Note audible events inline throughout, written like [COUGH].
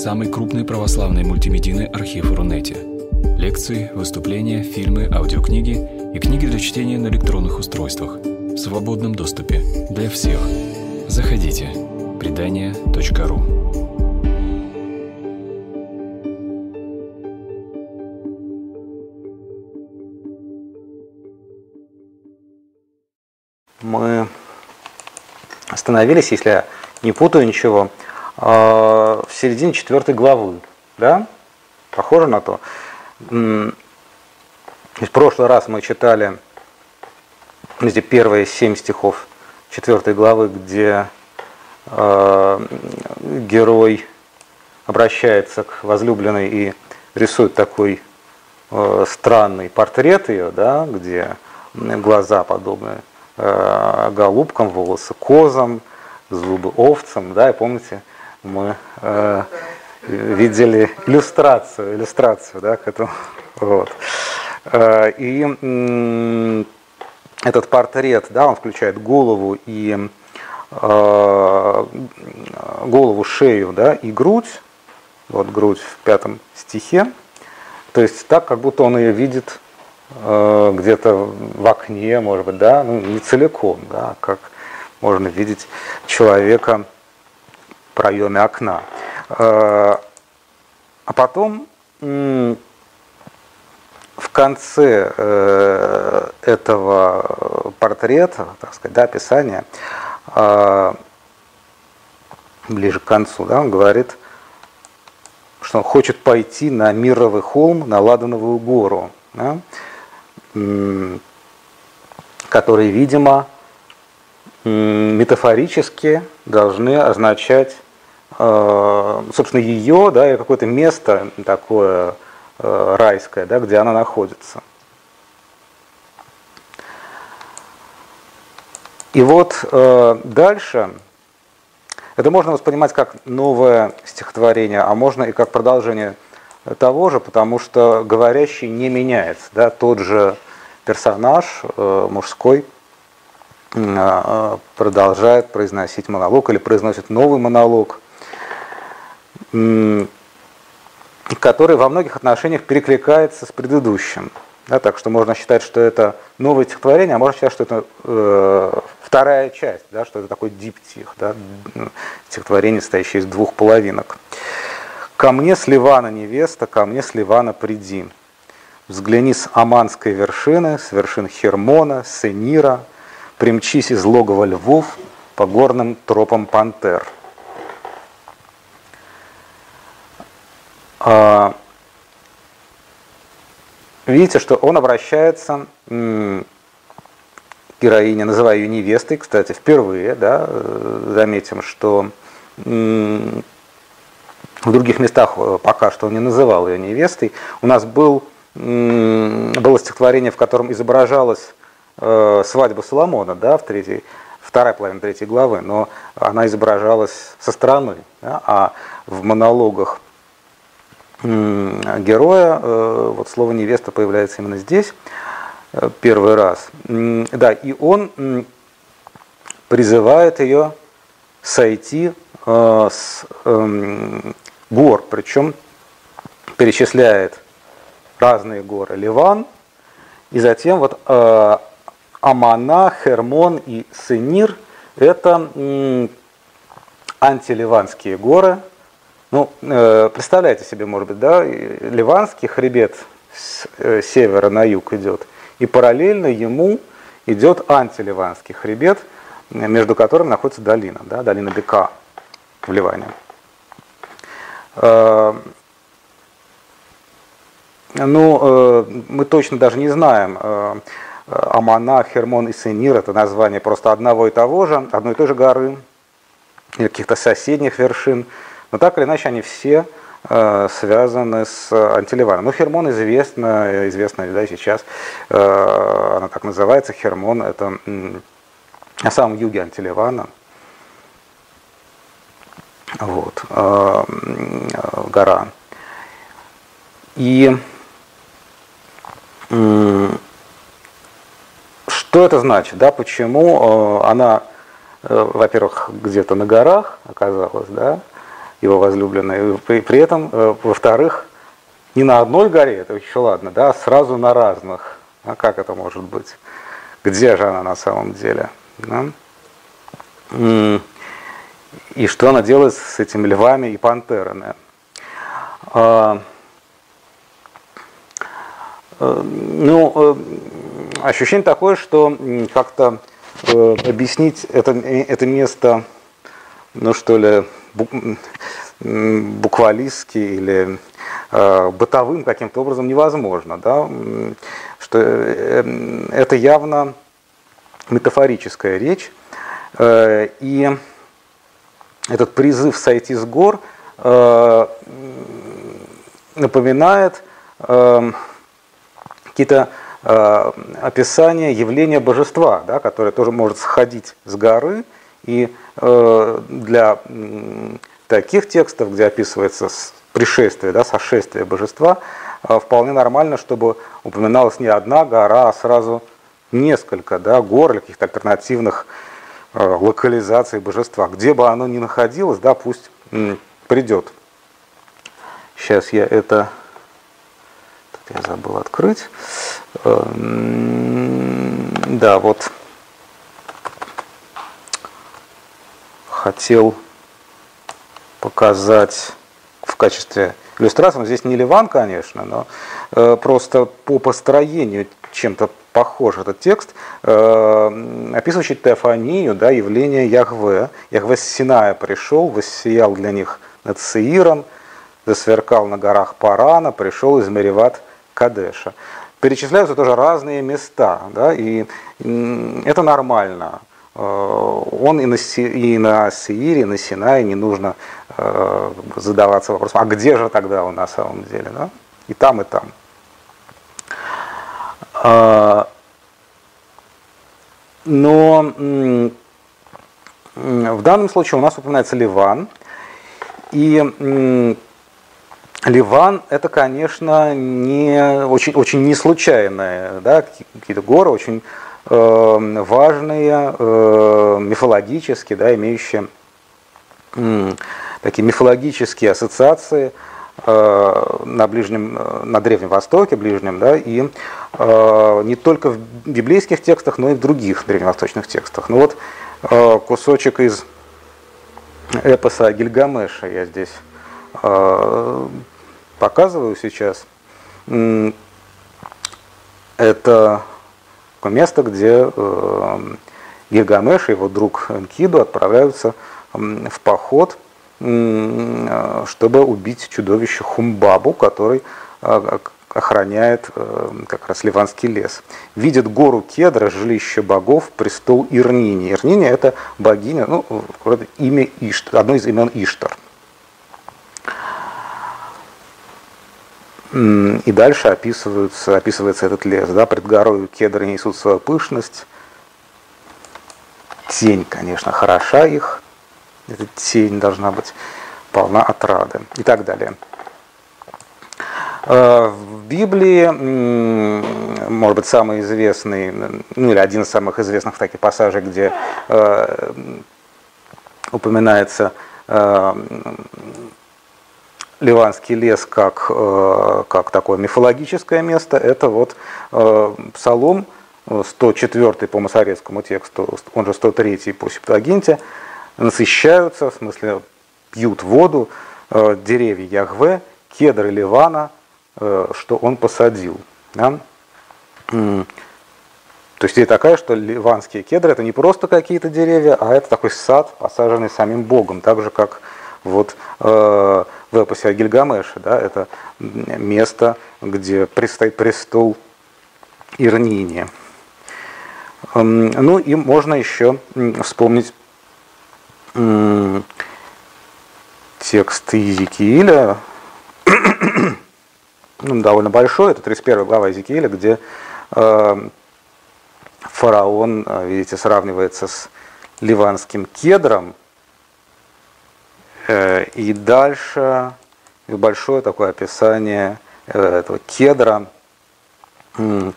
самый крупный православный мультимедийный архив Рунете. Лекции, выступления, фильмы, аудиокниги и книги для чтения на электронных устройствах в свободном доступе для всех. Заходите. Предания.ру Мы остановились, если я не путаю ничего, в середине четвертой главы. Да? Похоже на то. В прошлый раз мы читали эти первые семь стихов четвертой главы, где э, герой обращается к возлюбленной и рисует такой э, странный портрет ее, да, где глаза подобны голубкам, волосы козам, зубы овцам, да, и помните, мы э, видели иллюстрацию, иллюстрацию, да, к этому, вот. Э, и этот портрет, да, он включает голову и э, голову, шею, да, и грудь, вот грудь в пятом стихе, то есть так, как будто он ее видит э, где-то в окне, может быть, да, ну не целиком, да, как можно видеть человека проеме окна. Э, а потом в конце э, этого портрета, так сказать, да, описания, э, ближе к концу, да, он говорит, что он хочет пойти на Мировый холм, на Ладановую гору, да, который, видимо, метафорически должны означать, собственно, ее, да, и какое-то место такое э, райское, да, где она находится. И вот э, дальше это можно воспринимать как новое стихотворение, а можно и как продолжение того же, потому что говорящий не меняется. Да, тот же персонаж э, мужской а, продолжает произносить монолог или произносит новый монолог, который во многих отношениях перекликается с предыдущим. Да, так что можно считать, что это новое стихотворение, а можно считать, что это э, вторая часть, да, что это такой диптих, да, стихотворение, состоящее из двух половинок. «Ко мне с Ливана невеста, ко мне с Ливана приди. Взгляни с Аманской вершины, с вершин Хермона, Сенира, примчись из логова львов по горным тропам пантер. Видите, что он обращается к героине, называя ее невестой, кстати, впервые, да, заметим, что в других местах э, пока что он не называл ее невестой. У нас был, было стихотворение, в котором изображалась э, свадьбу Соломона, да, в третьей, вторая половина третьей главы, но она изображалась со стороны, да, а в монологах героя э, вот слово невеста появляется именно здесь э, первый раз. Да, и он призывает ее сойти э, с эм, гор, причем перечисляет разные горы Ливан, и затем вот Амана, Хермон и Сенир – это антиливанские горы. Ну, э, представляете себе, может быть, да, ливанский хребет с э, севера на юг идет, и параллельно ему идет антиливанский хребет, между которым находится долина, да, долина Бека в Ливане. Э, ну, мы точно даже не знаем, Амана, Хермон и Сенир – это название просто одного и того же, одной и той же горы или каких-то соседних вершин. Но так или иначе они все э, связаны с Антиливаном. Ну, Хермон известно, известно да, сейчас, э, она так называется, Хермон – это на самом юге Антиливана. Вот, э, гора. И что это значит? Да? Почему э, она, э, во-первых, где-то на горах оказалась, да? Его возлюбленной. При, при этом, э, во-вторых, не на одной горе, это еще ладно, да, а сразу на разных. А как это может быть? Где же она на самом деле? Да? И что она делает с этими львами и пантерами? А, э, ну, э, ощущение такое, что как-то объяснить это, это место, ну что ли, буквалистски или бытовым каким-то образом невозможно, да? что это явно метафорическая речь, и этот призыв сойти с гор э, напоминает э, какие-то э, описания явления божества, да, которое тоже может сходить с горы. И для таких текстов, где описывается пришествие, да, сошествие божества, вполне нормально, чтобы упоминалась не одна гора, а сразу несколько да, гор или каких-то альтернативных Э, локализации божества. Где бы оно ни находилось, да, пусть придет. Сейчас я это... Я забыл открыть. Да, вот. Хотел показать в качестве иллюстрации. Но здесь не Ливан, конечно, но э, просто по построению чем-то похож этот текст, э, описывающий Теофанию, да, явление Яхве. Яхве с Синая пришел, воссиял для них над Сеиром, засверкал на горах Парана, пришел из Мереват Кадеша. Перечисляются тоже разные места, да, и это нормально. Э, он и на, и на Сеире, и на Синае не нужно э, задаваться вопросом, а где же тогда он на самом деле? Да? И там, и там. А, но в данном случае у нас упоминается Ливан. И Ливан это, конечно, не, очень, очень не случайные, да, какие-то горы, очень э, важные, э, мифологические, да, имеющие такие мифологические ассоциации – Э, на Ближнем, э, на Древнем Востоке, Ближнем, да, и э, не только в библейских текстах, но и в других древневосточных текстах. Ну вот кусочек из эпоса Гильгамеша я здесь показываю сейчас. Это такое место, где э, Гильгамеш и его друг Энкиду отправляются в поход – чтобы убить чудовище Хумбабу, который а, охраняет э, как раз Ливанский лес. Видит гору Кедра, жилище богов, престол Ирнини. Ирнини это богиня, ну, имя Иштар, одно из имен Иштар. И дальше описывается, описывается этот лес. Да, пред горою кедры несут свою пышность. Тень, конечно, хороша их эта тень должна быть полна отрады и так далее. Э, в Библии, может быть, самый известный, ну или один из самых известных таких пассажей, где э, упоминается э, Ливанский лес как, как такое мифологическое место, это вот Псалом 104 по Масорецкому тексту, он же 103 по Септуагинте, насыщаются, в смысле пьют воду, э, деревья Ягве, кедры Ливана, э, что он посадил. Да? То есть идея такая, что ливанские кедры это не просто какие-то деревья, а это такой сад, посаженный самим Богом, так же как вот э, в эпосе о Гильгамеше, да, это место, где предстоит престол Ирнини. Ну и можно еще вспомнить текст Иезекииля, [COUGHS] ну, довольно большой, это 31 глава Иезекииля, где э, фараон, э, видите, сравнивается с ливанским кедром, и дальше большое такое описание э, этого кедра, э,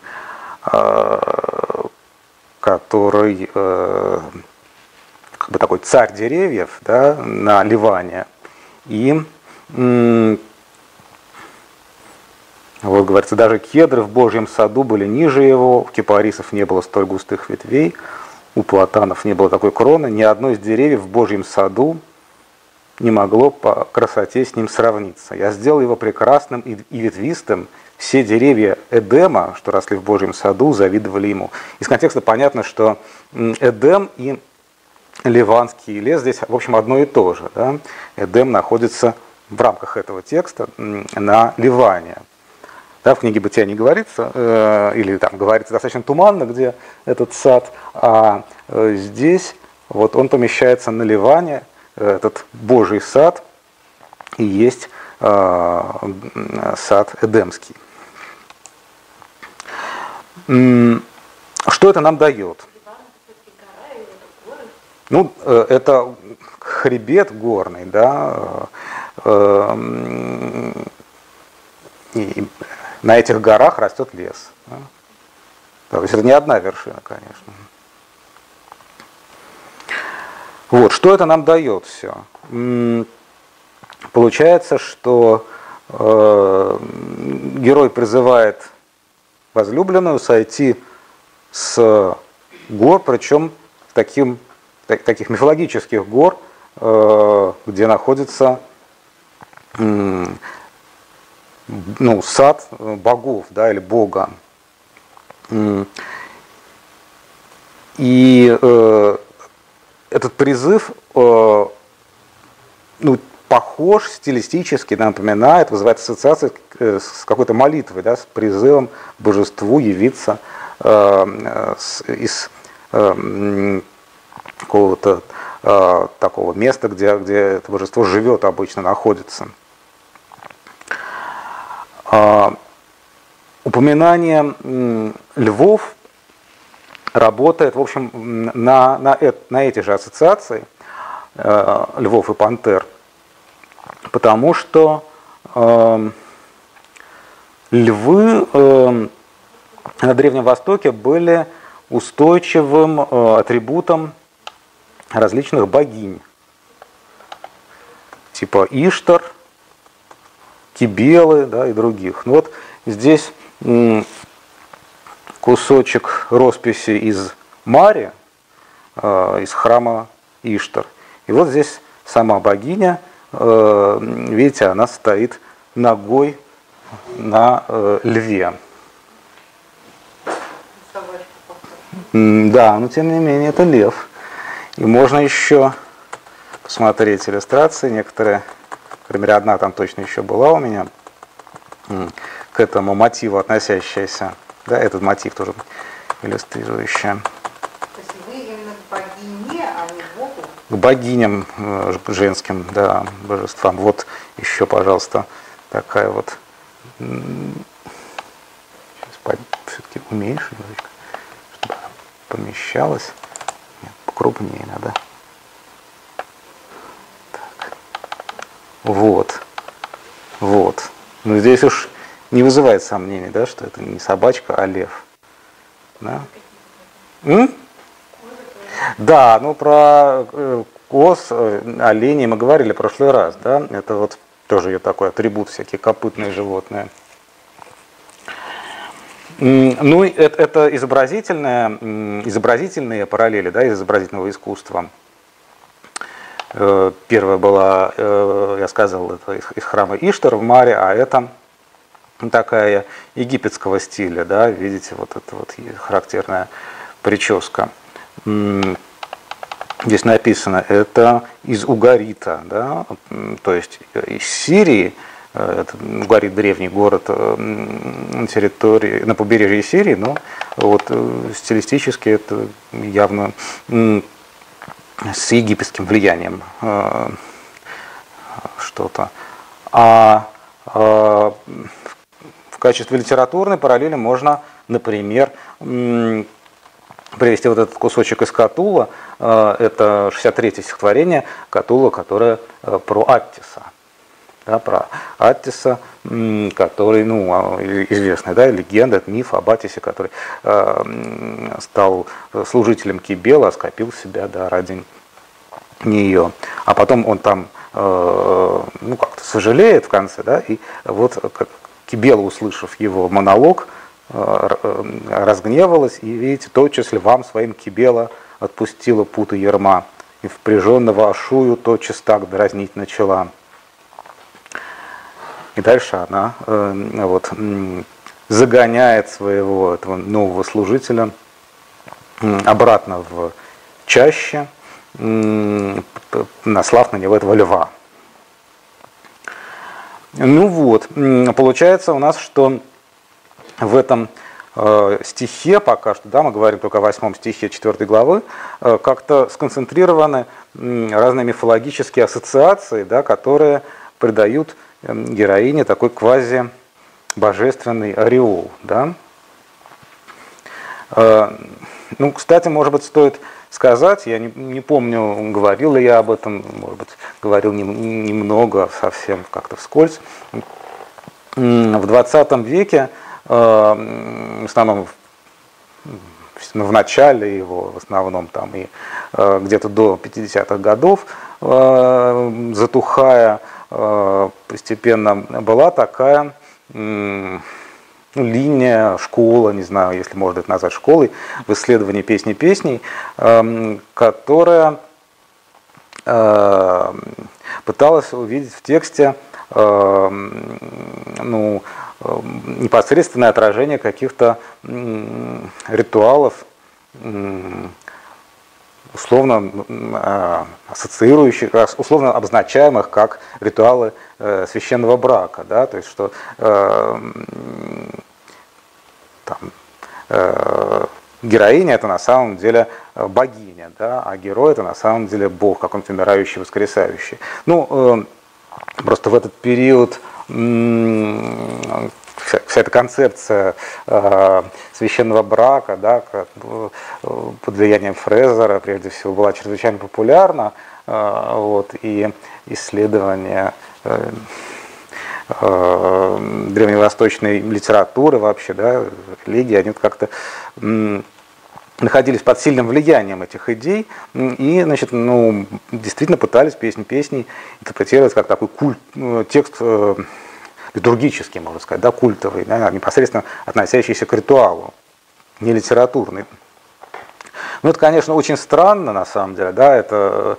который э, как бы такой царь деревьев да, на Ливане. И вот говорится, даже кедры в Божьем саду были ниже его, у кипарисов не было столь густых ветвей, у платанов не было такой кроны, ни одно из деревьев в Божьем саду не могло по красоте с ним сравниться. Я сделал его прекрасным и ветвистым. Все деревья Эдема, что росли в Божьем саду, завидовали ему. Из контекста понятно, что Эдем и Ливанский лес здесь, в общем, одно и то же. Да? Эдем находится в рамках этого текста на Ливане. Да, в книге «Бытия» не говорится, э, или там говорится достаточно туманно, где этот сад, а э, здесь вот он помещается на Ливане, этот Божий сад, и есть э, сад Эдемский. Что это нам дает? Ну, э, это хребет горный, да, э, и на этих горах растет лес. То есть это не одна вершина, конечно. Вот, что это нам дает все? Получается, что э, герой призывает возлюбленную сойти с гор, причем таким, так, таких мифологических гор, э, где находится э, ну, сад богов да, или бога. И э, этот призыв э, ну, похож стилистически, напоминает, вызывает ассоциации э, с какой-то молитвой, да, с призывом божеству явиться э, с, из э, какого-то э, такого места, где, где это божество живет обычно, находится. Э, упоминание львов работает, в общем, на, на, на эти же ассоциации э, львов и пантер, потому что э, львы э, на Древнем Востоке были устойчивым э, атрибутом различных богинь, типа Иштар, Кибелы да, и других. Ну вот здесь кусочек росписи из Мари, э, из храма Иштар. И вот здесь сама богиня, э, видите, она стоит ногой на э, льве. Да, но тем не менее это лев. И можно еще посмотреть иллюстрации некоторые. Например, одна там точно еще была у меня к этому мотиву относящаяся. Да, этот мотив тоже иллюстрирующий. То есть вы именно к богине, а не к Богу? К богиням э, женским, да, божествам. Вот еще, пожалуйста, такая вот. Сейчас все-таки уменьшу немножечко, чтобы она помещалась. Нет, покрупнее надо. Так. Вот. Вот. Ну здесь уж не вызывает сомнений, да, что это не собачка, а лев. Да, М? да ну про э, коз, э, оленей мы говорили в прошлый раз, да, это вот тоже ее такой атрибут, всякие копытные животные. Ну, это, это изобразительные, изобразительные параллели да, из изобразительного искусства. Э, первая была, я сказал, это из храма Иштар в Маре, а это такая египетского стиля, да, видите, вот эта вот характерная прическа. Здесь написано, это из угарита, да, то есть из Сирии, э, это Угарит древний город на территории, на побережье Сирии, но вот э, стилистически это явно с египетским влиянием э, что-то. А качестве литературной параллели можно, например, привести вот этот кусочек из Катула. Э, это 63-е стихотворение Катула, которое э, про Аттиса. Да, про Аттиса, который, ну, а, известная да, легенда, миф об Аттисе, который э, стал служителем Кибела, скопил себя да, ради нее. А потом он там ну, как-то сожалеет в конце, да, и вот Кибела, услышав его монолог, разгневалась, и видите, тотчас ли вам своим Кибела отпустила путы ерма, и впряженного Ашую тотчас так дразнить начала. И дальше она вот, загоняет своего этого нового служителя обратно в чаще, наслав на него этого льва. Ну вот, получается у нас, что в этом э, стихе пока что, да, мы говорим только о восьмом стихе четвертой главы, э, как-то сконцентрированы разные мифологические ассоциации, да, которые придают героине такой квази божественный ореол. Да? Э, ну, кстати, может быть, стоит сказать, я не, не помню, говорил ли я об этом, может быть, говорил немного, совсем как-то вскользь. В 20 веке, э, в основном в начале его, в основном там и э, где-то до 50-х годов, затухая постепенно, была такая ну, линия, школа, не знаю, если можно это назвать школой, в исследовании песни песней, эм, которая эм, пыталась увидеть в тексте эм, ну, непосредственное отражение каких-то ритуалов, условно а, ассоциирующих, условно обозначаемых как ритуалы э, священного брака, да, то есть что э, там, э, героиня это на самом деле богиня, да, а герой это на самом деле бог, какой-то умирающий, воскресающий. Ну, просто в этот период вся, эта концепция э, священного брака, да, э, под влиянием Фрезера, прежде всего, была чрезвычайно популярна, э, вот, и исследования древневосточной литературы вообще, да, религии, они как-то находились под сильным влиянием этих идей и, значит, ну, действительно пытались песни песней интерпретировать как такой культ, текст литургический, можно сказать, да, культовый, да, непосредственно относящийся к ритуалу, не литературный. Ну, это, конечно, очень странно, на самом деле, да, это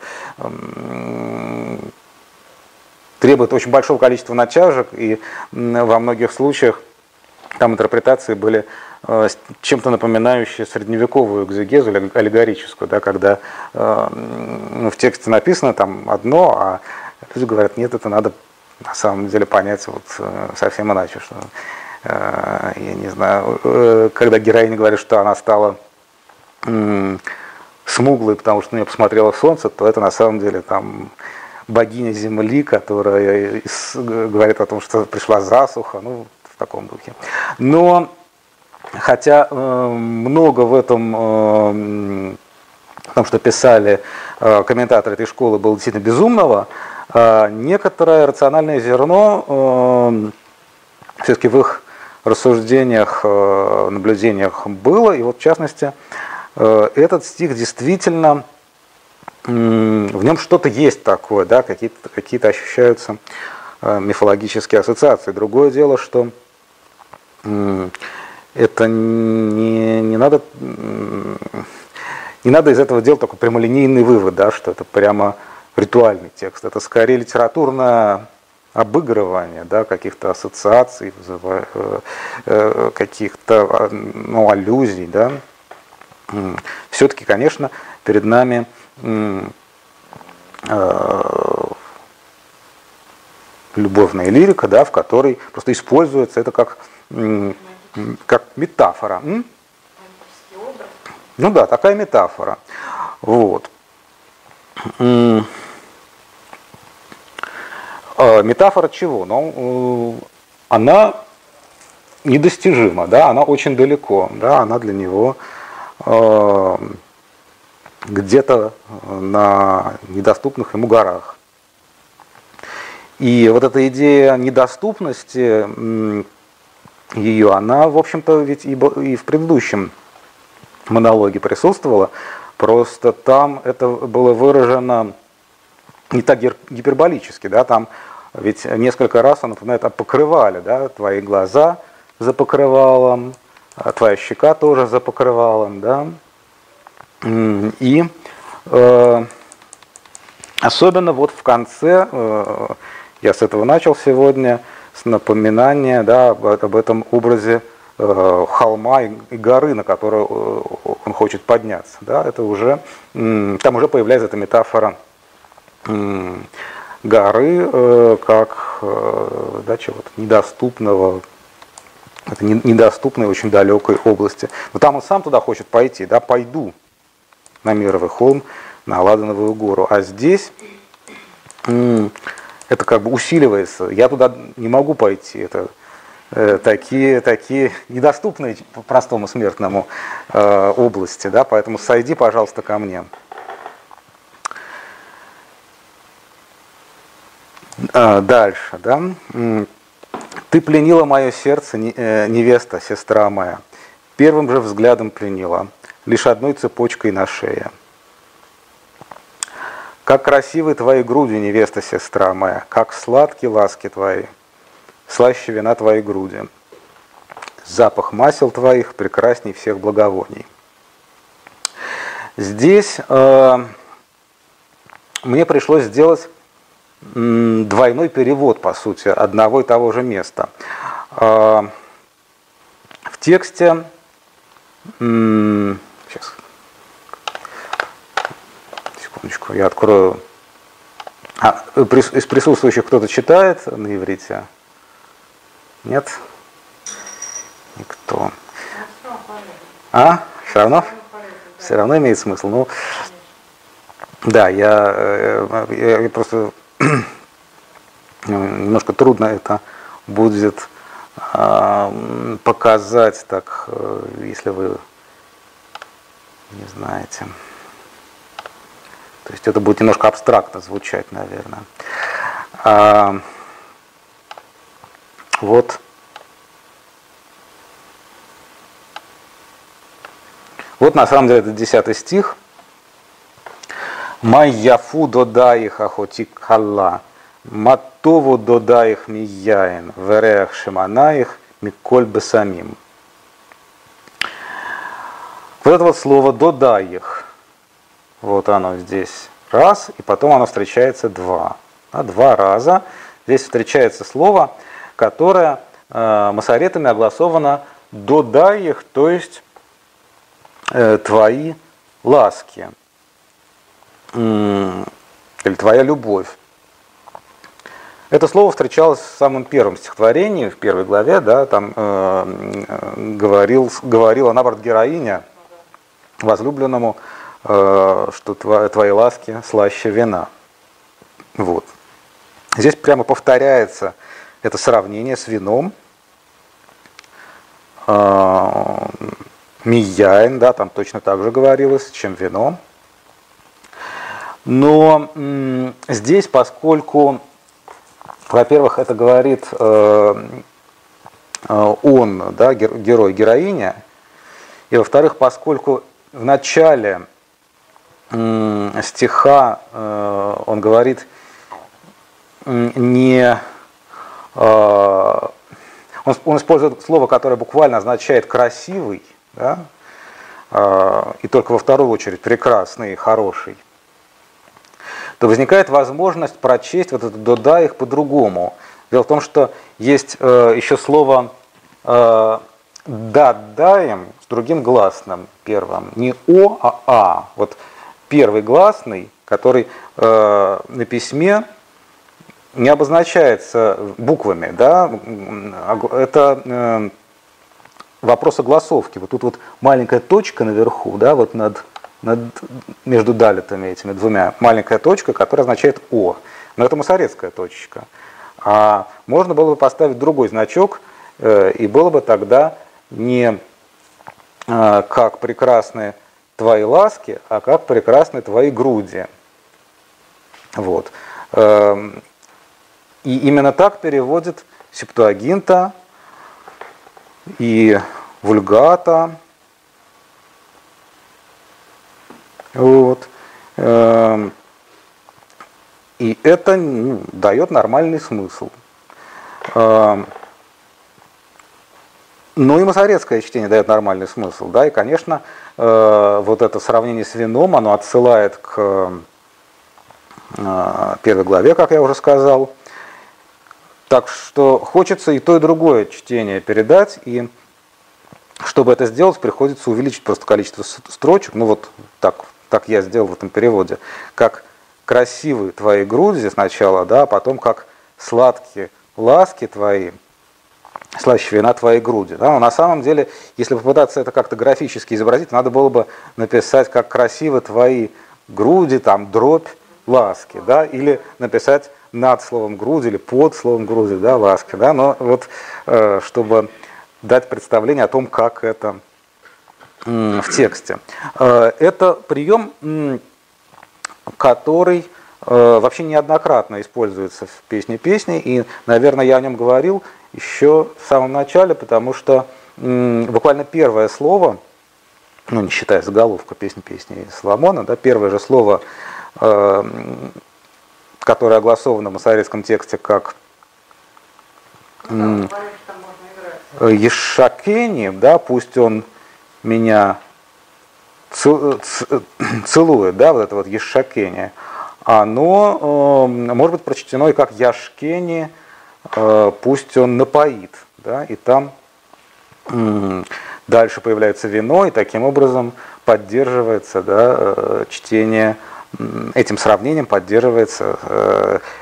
требует очень большого количества натяжек, и во многих случаях там интерпретации были э, чем-то напоминающие средневековую экзегезу, аллегорическую, да, когда ну, в тексте написано там одно, а люди говорят, нет, это надо на самом деле понять вот э, совсем иначе, что э, я не знаю, э, когда героиня говорит, что она стала смуглой, потому что на нее посмотрела солнце, то это на самом деле там богиня Земли, которая говорит о том, что пришла засуха, ну, в таком духе. Но, хотя много в этом, в том, что писали комментаторы этой школы, было действительно безумного, некоторое рациональное зерно эм, все-таки в их рассуждениях, э, наблюдениях было. И вот в частности, э, этот стих действительно, в нем что-то есть такое, да, какие-то какие ощущаются э, мифологические ассоциации. Другое дело, что это не, не надо не надо из этого делать такой прямолинейный вывод, да, что это прямо ритуальный текст. Это скорее литературное обыгрывание да, каких-то ассоциаций, э, э, каких-то а, ну, аллюзий. Да. Все-таки, конечно, перед нами э, любовная лирика, да, в которой просто используется это как, как метафора. Ну да, такая метафора. Вот. А, метафора чего? Ну, э, она недостижима, да, она очень далеко, да, она для него э, где-то на недоступных ему горах. И вот эта идея недоступности ее, она, в общем-то, ведь и в предыдущем монологе присутствовала, просто там это было выражено не так гиперболически, да, там ведь несколько раз он напоминает о покрывале, да, твои глаза за покрывалом, а твоя щека тоже за покрывалом, да, и э, особенно вот в конце, э, я с этого начал сегодня, с напоминания, да, об, об этом образе холма и, горы, на которую э, он хочет подняться, да, это уже, э, там уже появляется эта метафора горы э, как э, да, чего-то недоступного, это недоступной, очень далекой области. Но там он сам туда хочет пойти, да, пойду на Мировый холм, на Ладановую гору. А здесь это как бы усиливается. Я туда не могу пойти. Это э, такие, такие недоступные простому смертному э, области, да, поэтому сойди, пожалуйста, ко мне. А, дальше, да. Ты пленила мое сердце, э, невеста, сестра моя. Первым же взглядом пленила, лишь одной цепочкой на шее. Как красивы твои груди, невеста, сестра моя, как сладкие ласки твои, слаще вина твоей груди. Запах масел твоих прекрасней всех благовоний. Здесь э, мне пришлось сделать двойной перевод, по сути, одного и того же места. А, в тексте, сейчас, секундочку, я открою. А, из присутствующих кто-то читает на иврите? Нет? Никто. А? Все равно? Все равно имеет смысл. Ну, да, я, э, я просто [CLEARS THROAT] немножко трудно это будет а, показать так, э, если вы не знаете. То есть это будет немножко абстрактно звучать, наверное. А, вот. Вот на самом деле это десятый стих. Майяфу додаих ахотик халла, матову додаих мияин, верех шиманаих, миколь бесамим. Вот это вот слово додаих, вот оно здесь раз, и потом оно встречается два. Да, два раза. Здесь встречается слово, которое э, масоретами огласовано додаих, то есть э, твои ласки или твоя любовь. Это слово встречалось в самом первом стихотворении, в первой главе, да, там э, говорил, говорила наоборот героиня возлюбленному, э, что твои, твои ласки слаще вина. Вот. Здесь прямо повторяется это сравнение с вином. Э, Мияин, да, там точно так же говорилось, чем вино. Но здесь, поскольку, во-первых, это говорит э, э, он, да, герой, героиня, и во-вторых, поскольку в начале стиха э, он говорит не он, он использует слово, которое буквально означает красивый, да, и только во вторую очередь прекрасный, хороший то возникает возможность прочесть вот это «дода» их по-другому. Дело в том, что есть э, еще слово э, «дадаем» с другим гласным первым. Не «о», а «а». Вот первый гласный, который э, на письме не обозначается буквами, да, это э, вопрос огласовки. Вот тут вот маленькая точка наверху, да, вот над над, между далитами этими двумя маленькая точка, которая означает О. Но это масорецкая точечка. А можно было бы поставить другой значок, э, и было бы тогда не э, как прекрасные твои ласки, а как прекрасны твои груди. Вот. И именно так переводит Септуагинта и Вульгата, вот. Эм, и это ну, дает нормальный смысл. Ну и масорецкое чтение дает нормальный смысл. Да? И, конечно, э, вот это сравнение с вином, оно отсылает к э, первой главе, как я уже сказал. Так что хочется и то, и другое чтение передать. И чтобы это сделать, приходится увеличить просто количество строчек. Ну вот так, так я сделал в этом переводе. Как красивые твои груди сначала, да, а потом как сладкие ласки твои – слаще вина твоей груди. Да? Но на самом деле, если попытаться это как-то графически изобразить, надо было бы написать, как красивы твои груди, там, дробь, ласки, да, или написать над словом груди или под словом груди, да, ласки, да, но вот э, чтобы дать представление о том, как это в тексте. Э, это прием, который э, вообще неоднократно используется в песне песни, и, наверное, я о нем говорил еще в самом начале, потому что буквально первое слово, ну не считая заголовка песни песни Соломона, да, первое же слово, которое огласовано в масоретском тексте как Ну, Ешакени, да, пусть он меня [CLEARS THROAT] целует, да, вот это вот Ешакени, оно э, может быть прочтено и как Яшкени, Э, пусть он напоит, да, и там дальше появляется вино, и таким образом поддерживается да, э, чтение, этим сравнением поддерживается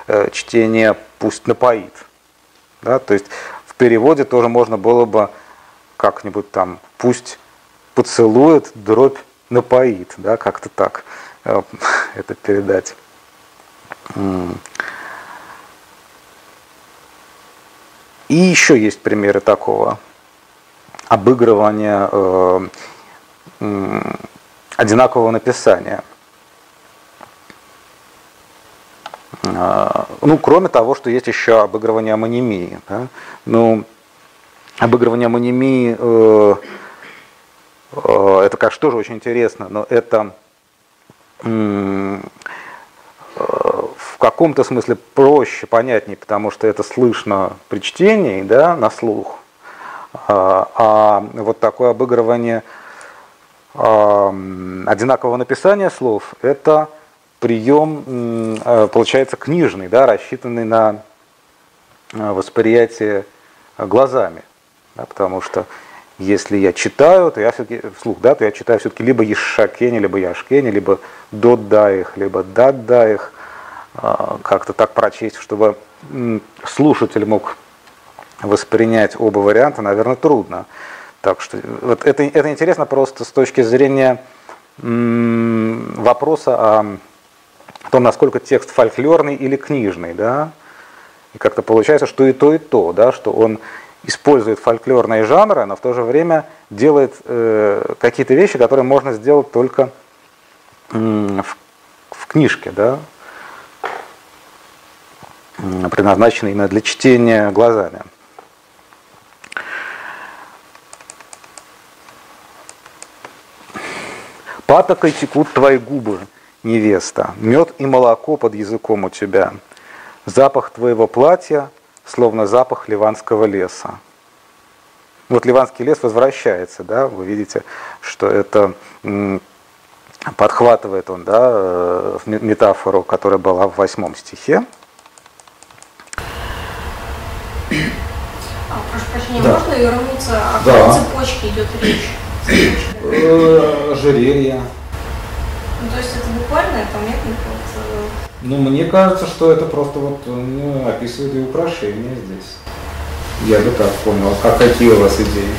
э, чтение «пусть напоит». Да, то есть в переводе тоже можно было бы как-нибудь там «пусть поцелует, дробь напоит», да, как-то так [LAUGHS] это передать. И еще есть примеры такого обыгрывания э, э, одинакового написания. Э, ну, кроме того, что есть еще обыгрывание амонимии. Да? Ну, обыгрывание амонимии, э, э, это, конечно, тоже очень интересно, но это э, в каком-то смысле проще, понятнее, потому что это слышно при чтении, да, на слух. А, а вот такое обыгрывание а, одинакового написания слов – это прием, а, получается, книжный, да, рассчитанный на восприятие глазами. Да, потому что если я читаю, то я все-таки вслух, да, то я читаю все-таки либо Ешакени, либо Яшкени, либо Доддаих, либо Даддаих, а, как-то так прочесть, чтобы слушатель мог воспринять оба варианта, наверное, трудно. Так что вот это, это интересно просто с точки зрения вопроса о том, насколько текст фольклорный или книжный, да, и как-то получается, что и то, и то, да, что он использует фольклорные жанры, но в то же время делает э, какие-то вещи, которые можно сделать только э, в, в книжке, да, предназначены именно для чтения глазами. Патокой текут твои губы, невеста, мед и молоко под языком у тебя, запах твоего платья, словно запах ливанского леса. Вот ливанский лес возвращается, да, вы видите, что это подхватывает он, да, э, метафору, которая была в восьмом стихе. А, прошу прощения, да. можно вернуться? О а да. цепочке идет речь? Э, ожерелье. Ну, то есть это буквально памятник? Вот, э, ну, мне кажется, что это просто вот ну, описывает и украшения здесь. Я бы так понял. А какие у вас идеи?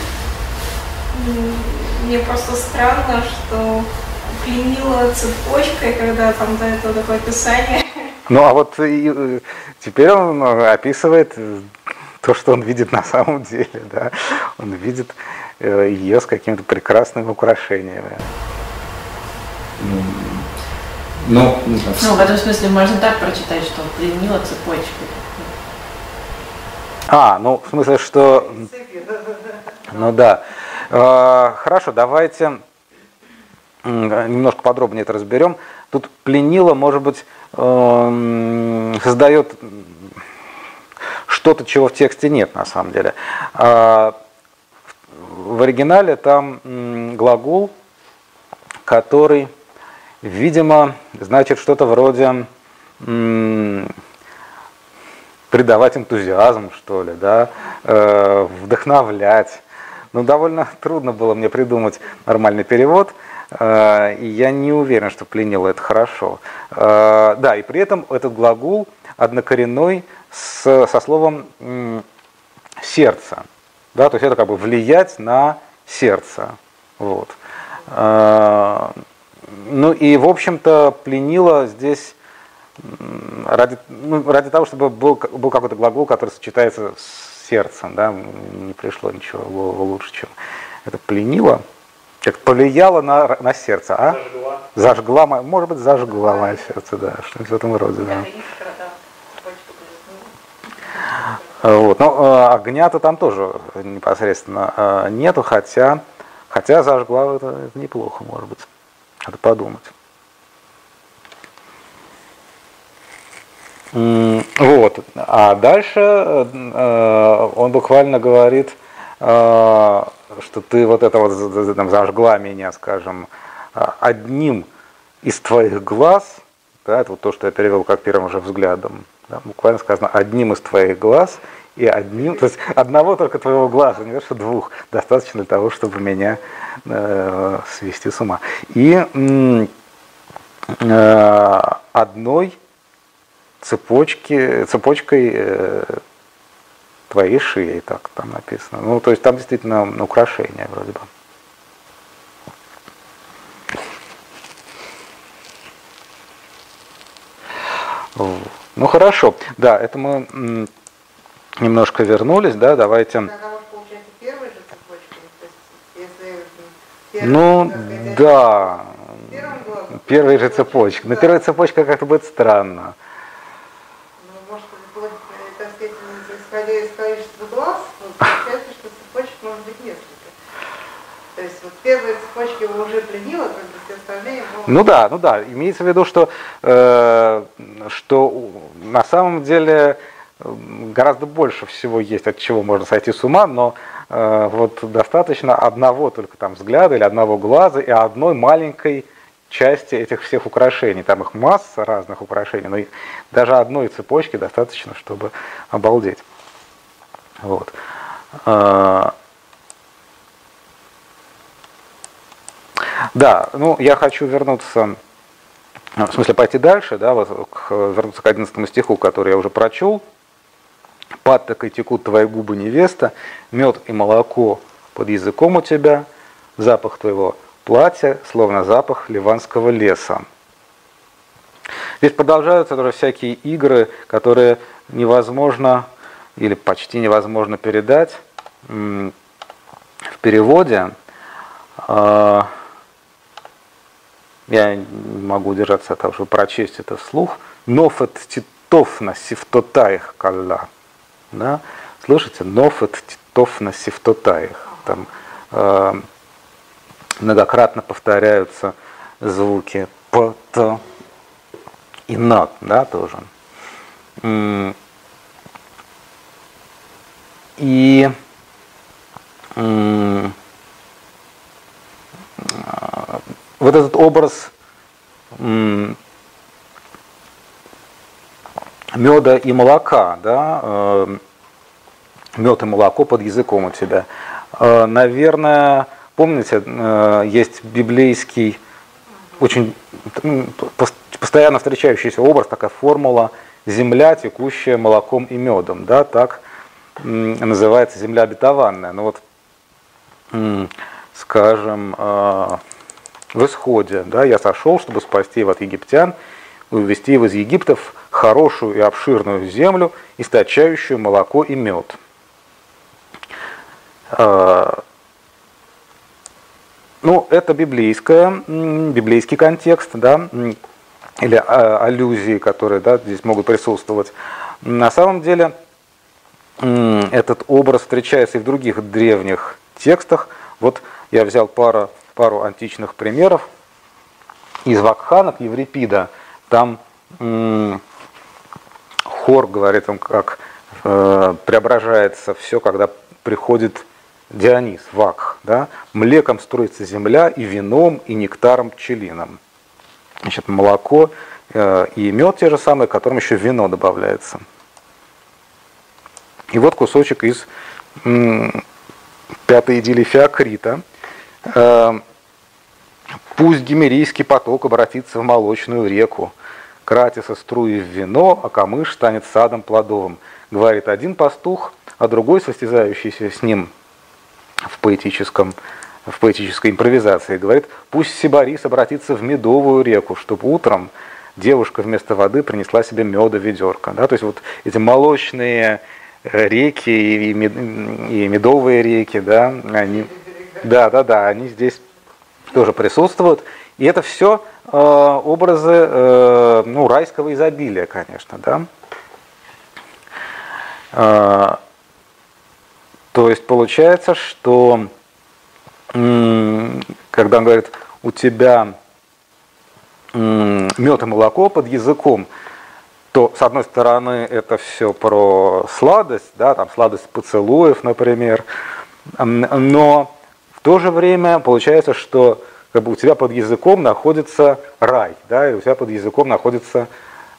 Мне просто странно, что пленила цепочкой, когда там до этого такое описание. [LAUGHS] Ну а вот и, э, теперь он описывает то, что он видит на самом деле. Да? Он видит э, ее с какими-то прекрасными украшениями. Ну, ну, в этом смысле можно так прочитать, что пленила цепочку. А, ну, в смысле, что... Ну да. Э, хорошо, давайте немножко подробнее это разберем, тут пленила, может быть, эм, создает что-то, чего в тексте нет на самом деле. А в оригинале там глагол, который, видимо, значит что-то вроде придавать энтузиазм, что ли, да, э, вдохновлять. Ну, довольно трудно было мне придумать нормальный перевод, э, и я не уверен, что пленило это хорошо. Э, да, и при этом этот глагол однокоренной со словом сердце. Да, то есть это как бы влиять на сердце. Вот. Ну и, в общем-то, пленило здесь ради, ну, ради того, чтобы был, был какой-то глагол, который сочетается с сердцем, да, не пришло ничего лучше, чем это пленило, как повлияло на, на сердце, а? Зажгла. Зажгла, может быть, зажгла мое сердце, да, что-нибудь в этом роде, да. Вот. Но э, огня-то там тоже непосредственно э, нету, хотя, хотя зажгла это, это неплохо, может быть. Надо подумать. Вот. А дальше э, он буквально говорит, э, что ты вот это вот зажгла меня, скажем, одним из твоих глаз, да, это вот то, что я перевел как первым же взглядом, да, буквально сказано одним из твоих глаз и одним, то есть одного только твоего глаза, не что двух, достаточно для того, чтобы меня э, свести с ума. И э, одной цепочки, цепочкой э, твоей шеи, так там написано. Ну, то есть там действительно украшение вроде бы. Ну хорошо, да, это мы немножко вернулись, да, давайте. Ну, да, первая же цепочка. Но первая цепочка как-то будет странно. исходя из количества глаз, получается, что цепочек может быть несколько. То есть вот первая цепочка его уже пленила, как бы все остальные могут... Ну да, ну да. Имеется в виду, что, э, что на самом деле гораздо больше всего есть, от чего можно сойти с ума, но э, вот достаточно одного только там взгляда или одного глаза и одной маленькой части этих всех украшений. Там их масса разных украшений, но даже одной цепочки достаточно, чтобы обалдеть. Вот. Да, ну я хочу вернуться, в смысле пойти дальше, да, вот, к, вернуться к 11 стиху, который я уже прочел. Под такой текут твои губы невеста, мед и молоко под языком у тебя, запах твоего платья, словно запах ливанского леса. Здесь продолжаются тоже всякие игры, которые невозможно или почти невозможно передать в переводе. А, я могу удержаться от того, чтобы прочесть это вслух. Нофет титовна сифтотаих калла. Да? Слышите? Нофет титовна сифтотаих. Там э, многократно повторяются звуки п, т и нат, да, тоже. И вот этот образ меда и молока, да, э, мед и молоко под языком у тебя. Э, наверное, помните, э, есть библейский, очень постоянно встречающийся образ, такая формула земля, текущая молоком и медом, да, так называется земля обетованная. Ну вот, скажем, в исходе, да, я сошел, чтобы спасти его от египтян, и его из Египта в хорошую и обширную землю, источающую молоко и мед. А, ну, это библейское, библейский контекст, да, или а, аллюзии, которые да, здесь могут присутствовать. На самом деле, этот образ встречается и в других древних текстах. Вот я взял пару, пару античных примеров. из Вакханок Еврипида, там хор говорит он, как э, преображается все, когда приходит Дионис, Вакх. Да? Млеком строится земля, и вином, и нектаром пчелином. Значит, молоко э, и мед те же самые, которым еще вино добавляется. И вот кусочек из пятой идиллии Феокрита. Э, Пусть гимерийский поток обратится в молочную реку, кратится струи в вино, а камыш станет садом плодовым. Говорит один пастух, а другой, состязающийся с ним в, поэтическом, в поэтической импровизации, говорит, пусть Сибарис обратится в медовую реку, чтобы утром девушка вместо воды принесла себе меда ведерко. Да? То есть вот эти молочные э, реки и медовые реки, да, они, да, да, да, они здесь тоже присутствуют. И это все э, образы э, ну, райского изобилия, конечно. Да? Э, то есть получается, что когда он говорит, у тебя мед и молоко под языком, то, с одной стороны, это все про сладость, да, там сладость поцелуев, например, но то же время получается, что как бы у тебя под языком находится рай, да, и у тебя под языком находится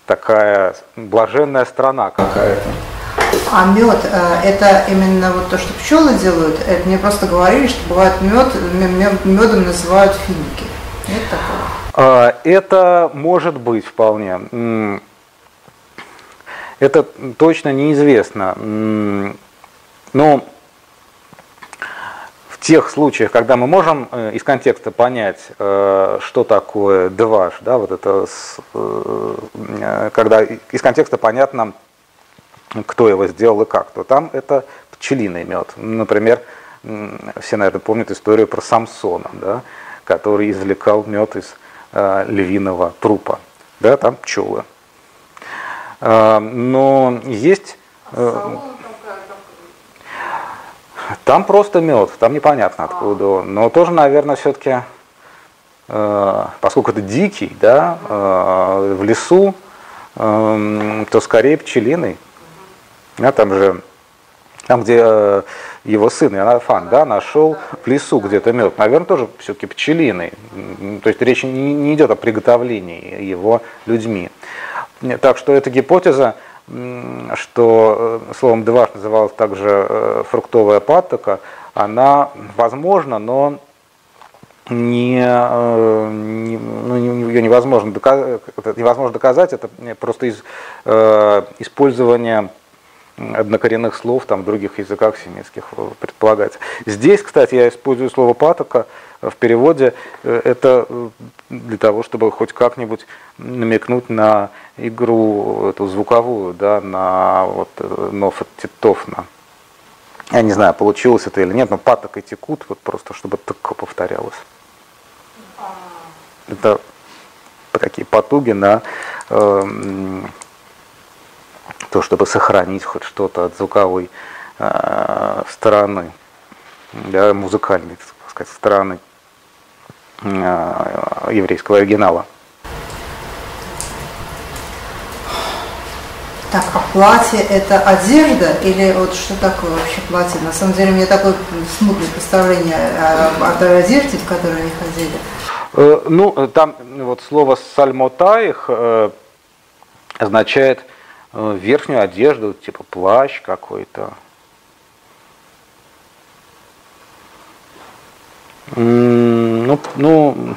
такая блаженная страна какая-то. А мед, э, это именно вот то, что пчелы делают? Это мне просто говорили, что бывает мед, медом называют финики. Нет такого? А, это может быть вполне. Это точно неизвестно. Но тех случаях, когда мы можем э, из контекста понять, э, что такое дваж, да, вот это, э, когда из контекста понятно, кто его сделал и как, то там это пчелиный мед. Например, все, наверное, помнят историю про Самсона, да, который извлекал мед из львиного трупа. Да, там пчелы. Но есть... А там просто мед, там непонятно откуда он. Но тоже, наверное, все-таки, э, поскольку это дикий, да, э, в лесу, э, то скорее пчелиный. Да, там же, там, где э, его сын Иоаннафан, да, нашел в лесу где-то мед, наверное, тоже все-таки пчелиный. То есть речь не, не идет о приготовлении его людьми. Так что эта гипотеза что э, словом дваш называлась также э, фруктовая паттока, она возможна, но не, э, не, ну, ее невозможно доказать, невозможно доказать, это просто из использования однокоренных слов там, в других языках семитских предполагается. Здесь, кстати, я использую слово патока в переводе, это для того, чтобы хоть как-нибудь намекнуть на игру эту звуковую, да, на вот э, Нофа Титовна. Я не знаю, получилось это или нет, но паток и текут, вот просто чтобы так повторялось. Это такие потуги на э, то, чтобы сохранить хоть что-то от звуковой э, стороны, да, музыкальной, так сказать, стороны э, еврейского оригинала. Так, а платье это одежда или вот что такое вообще платье? На самом деле у меня такое смутное представление о, той одежде, в которой они ходили. Э, ну, там вот слово сальмотаих э, означает верхнюю одежду, типа плащ какой-то. Ну, ну,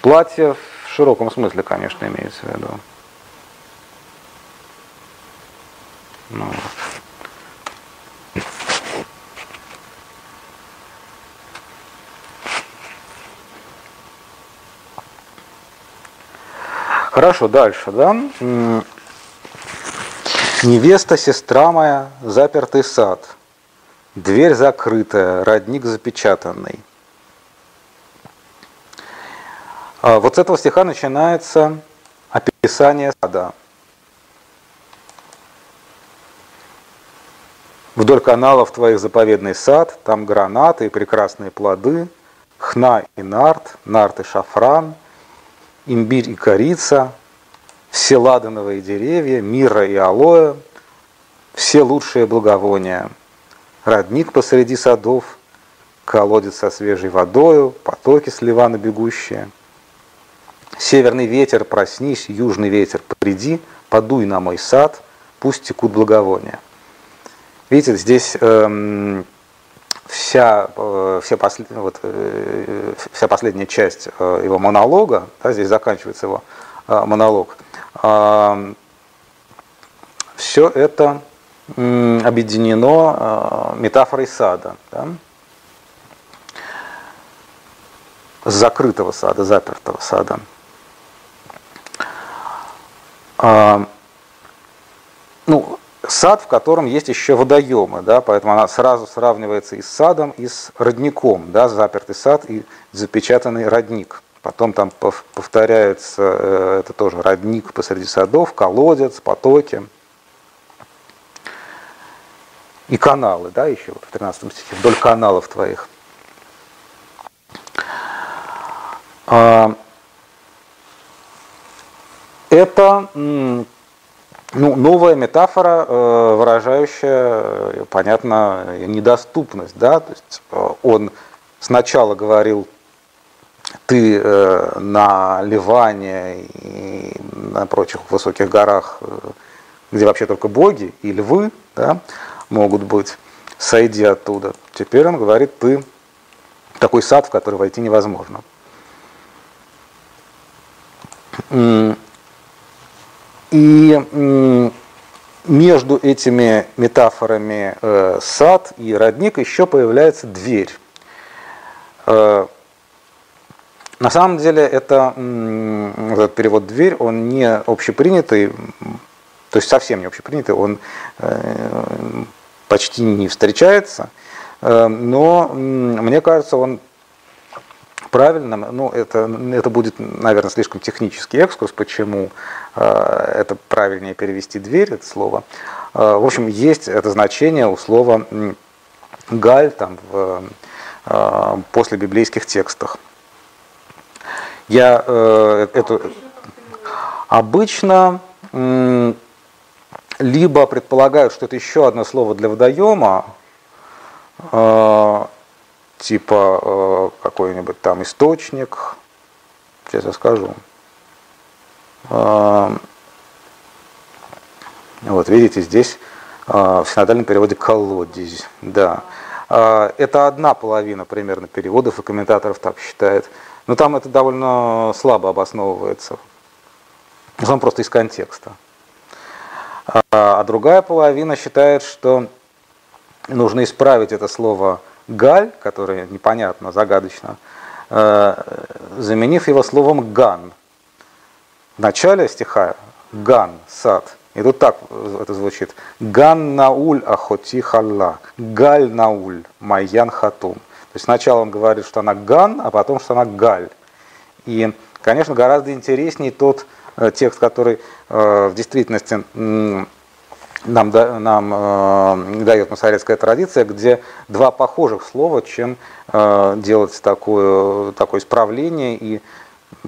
платье в широком смысле, конечно, имеется в виду. Ну, Хорошо, дальше, да? Невеста, сестра моя, запертый сад, дверь закрытая, родник запечатанный. А вот с этого стиха начинается описание сада. Вдоль каналов твоих заповедный сад, там гранаты и прекрасные плоды, хна и нарт, нарт и шафран, имбирь и корица, все ладановые деревья, мира и алоэ, все лучшие благовония, родник посреди садов, колодец со свежей водою, потоки с ливана бегущие. Северный ветер, проснись, южный ветер, приди, подуй на мой сад, пусть текут благовония. Видите, здесь эм, вся, э, вся, послед, вот, э, вся последняя часть э, его монолога, да, здесь заканчивается его э, монолог, э, все это э, объединено э, метафорой сада. Да? закрытого сада, запертого сада. А, ну, сад, в котором есть еще водоемы, да, поэтому она сразу сравнивается и с садом, и с родником, да, запертый сад и запечатанный родник. Потом там повторяется, э, это тоже родник посреди садов, колодец, потоки и каналы, да, еще вот в 13 стихе, вдоль каналов твоих. Это ну, новая метафора, э, выражающая, э, понятно, недоступность. Да? То есть э, он сначала говорил, ты на Ливане и на прочих высоких горах, где вообще только боги и львы да, могут быть, сойди оттуда. Теперь он говорит, ты такой сад, в который войти невозможно. И между этими метафорами э, сад и родник еще появляется дверь. Э, на самом деле это этот перевод дверь, он не общепринятый, то есть совсем не общепринятый, он э, почти не встречается, но мне кажется, он правильным. Ну, это, это будет, наверное, слишком технический экскурс, почему это правильнее перевести дверь, это слово. Э, в общем, есть это значение у слова галь там, в э, после библейских текстах. Я э, эту обычно э, либо предполагают, что это еще одно слово для водоема, э, типа э, какой-нибудь там источник, сейчас я скажу. Э, вот видите, здесь э, в синодальном переводе колодезь, да. Э, это одна половина примерно переводов, и комментаторов так считает. Но там это довольно слабо обосновывается. Он просто из контекста. А другая половина считает, что нужно исправить это слово галь, которое непонятно, загадочно, заменив его словом ган. Начале стиха ган, сад. И тут так это звучит. Ган науль ахоти халла. Галь науль майян хатум. То есть сначала он говорит, что она ган, а потом, что она галь. И, конечно, гораздо интереснее тот э, текст, который э, в действительности нам, нам э, дает масоретская традиция, где два похожих слова, чем э, делать такое, такое исправление и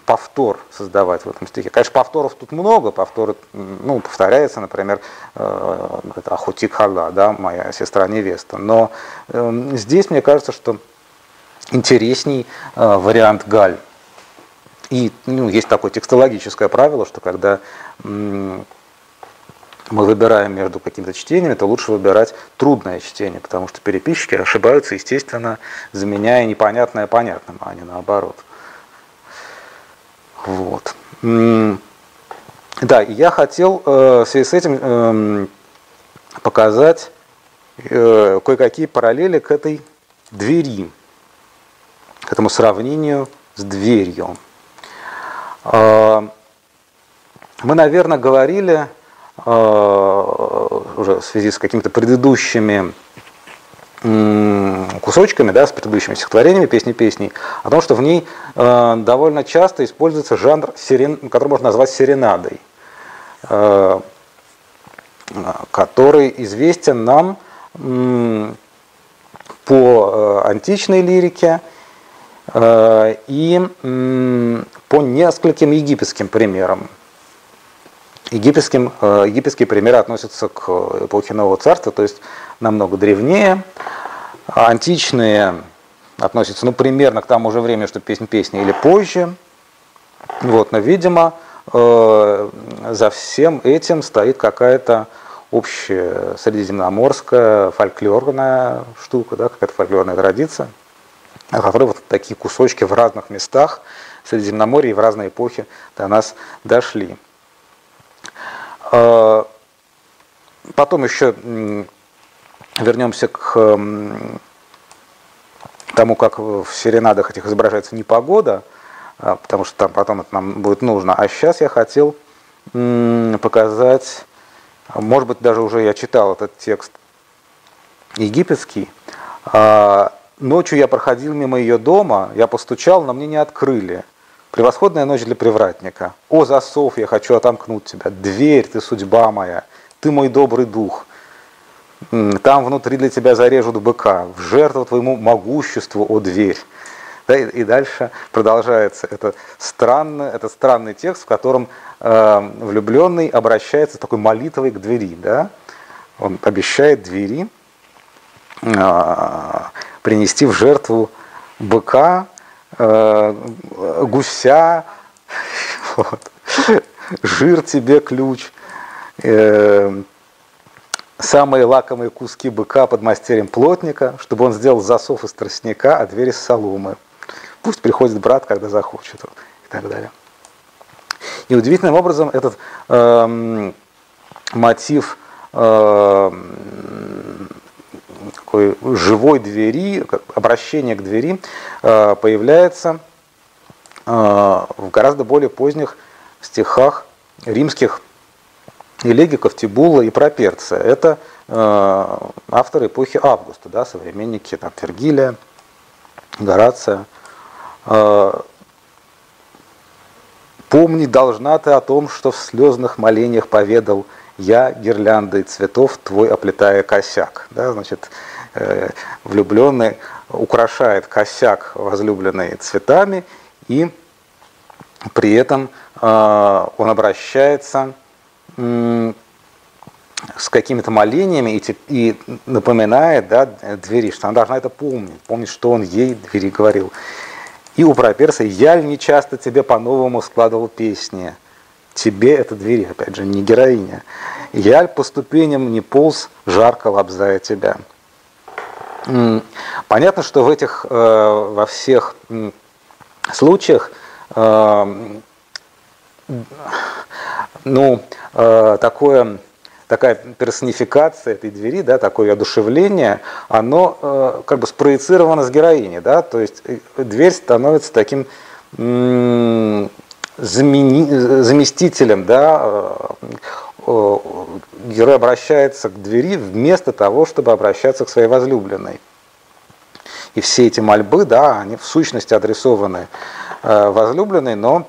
повтор создавать в этом стихе. Конечно, повторов тут много, повторы, ну, повторяется, например, э, Ахутик Хага, да, моя сестра невеста. Но э, здесь мне кажется, что интересней э, вариант Галь. И ну, есть такое текстологическое правило, что когда мы выбираем между какими-то чтениями, то лучше выбирать трудное чтение, потому что переписчики ошибаются, естественно, заменяя непонятное понятным, а не наоборот. Вот. Да, я хотел э, в связи с этим эм, показать э, кое-какие параллели к этой двери, к этому сравнению с дверью. Э, мы, наверное, говорили уже в связи с какими-то предыдущими кусочками, да, с предыдущими стихотворениями, песни-песней, о том, что в ней э, довольно часто используется жанр, сирен, который можно назвать серенадой, э, который известен нам э, по античной лирике и по нескольким египетским примерам. Египетским, египетские примеры относятся к эпохе Нового Царства, то есть намного древнее. Античные относятся, ну, примерно к тому же времени, что песнь песни или позже. Вот, но, видимо, э, за всем этим стоит какая-то общая средиземноморская фольклорная штука, да, какая-то фольклорная традиция, о которой вот такие кусочки в разных местах Средиземноморья и в разные эпохи до нас дошли. Э, потом еще вернемся к тому, как в серенадах этих изображается непогода, а, потому что там потом это нам будет нужно. А сейчас я хотел показать, может быть, даже уже я читал этот текст египетский. А, ночью я проходил мимо ее дома, я постучал, но мне не открыли. Превосходная ночь для привратника. О, засов, я хочу отомкнуть тебя. Дверь, ты судьба моя. Ты мой добрый дух там внутри для тебя зарежут быка, в жертву твоему могуществу, о дверь. Да, и, и дальше продолжается это странный, это странный текст, в котором э, влюбленный обращается такой молитвой к двери. Да? Он обещает двери э, принести в жертву быка, э, гуся, [LAUGHS] вот. жир тебе ключ. Э, самые лакомые куски быка под мастерем плотника, чтобы он сделал засов из тростника, а дверь из соломы. Пусть приходит брат, когда захочет, и так далее. И удивительным образом этот э, мотив э, такой живой двери, обращение к двери э, появляется э, в гораздо более поздних стихах римских элегиков Тибула и Проперция. Это э, авторы эпохи Августа, да, современники там, Вергилия, Горация. Э, «Помни должна ты о том, что в слезных молениях поведал я гирляндой цветов твой оплетая косяк». Да, значит, э, влюбленный украшает косяк возлюбленной цветами, и при этом он обращается с какими-то молениями и, и напоминает да, двери, что она должна это помнить, помнить, что он ей двери говорил. И у проперса «Я не часто тебе по-новому складывал песни». Тебе это двери, опять же, не героиня. Я по ступеням не полз, жарко лобзая тебя. Понятно, что в этих, э, во всех случаях э, ну, э, такое, такая персонификация этой двери, да, такое одушевление, оно э, как бы спроецировано с героиней, да, то есть э, дверь становится таким замени, заместителем, да, герой обращается к двери вместо того, чтобы обращаться к своей возлюбленной. И все эти мольбы, да, они в сущности адресованы возлюбленной, но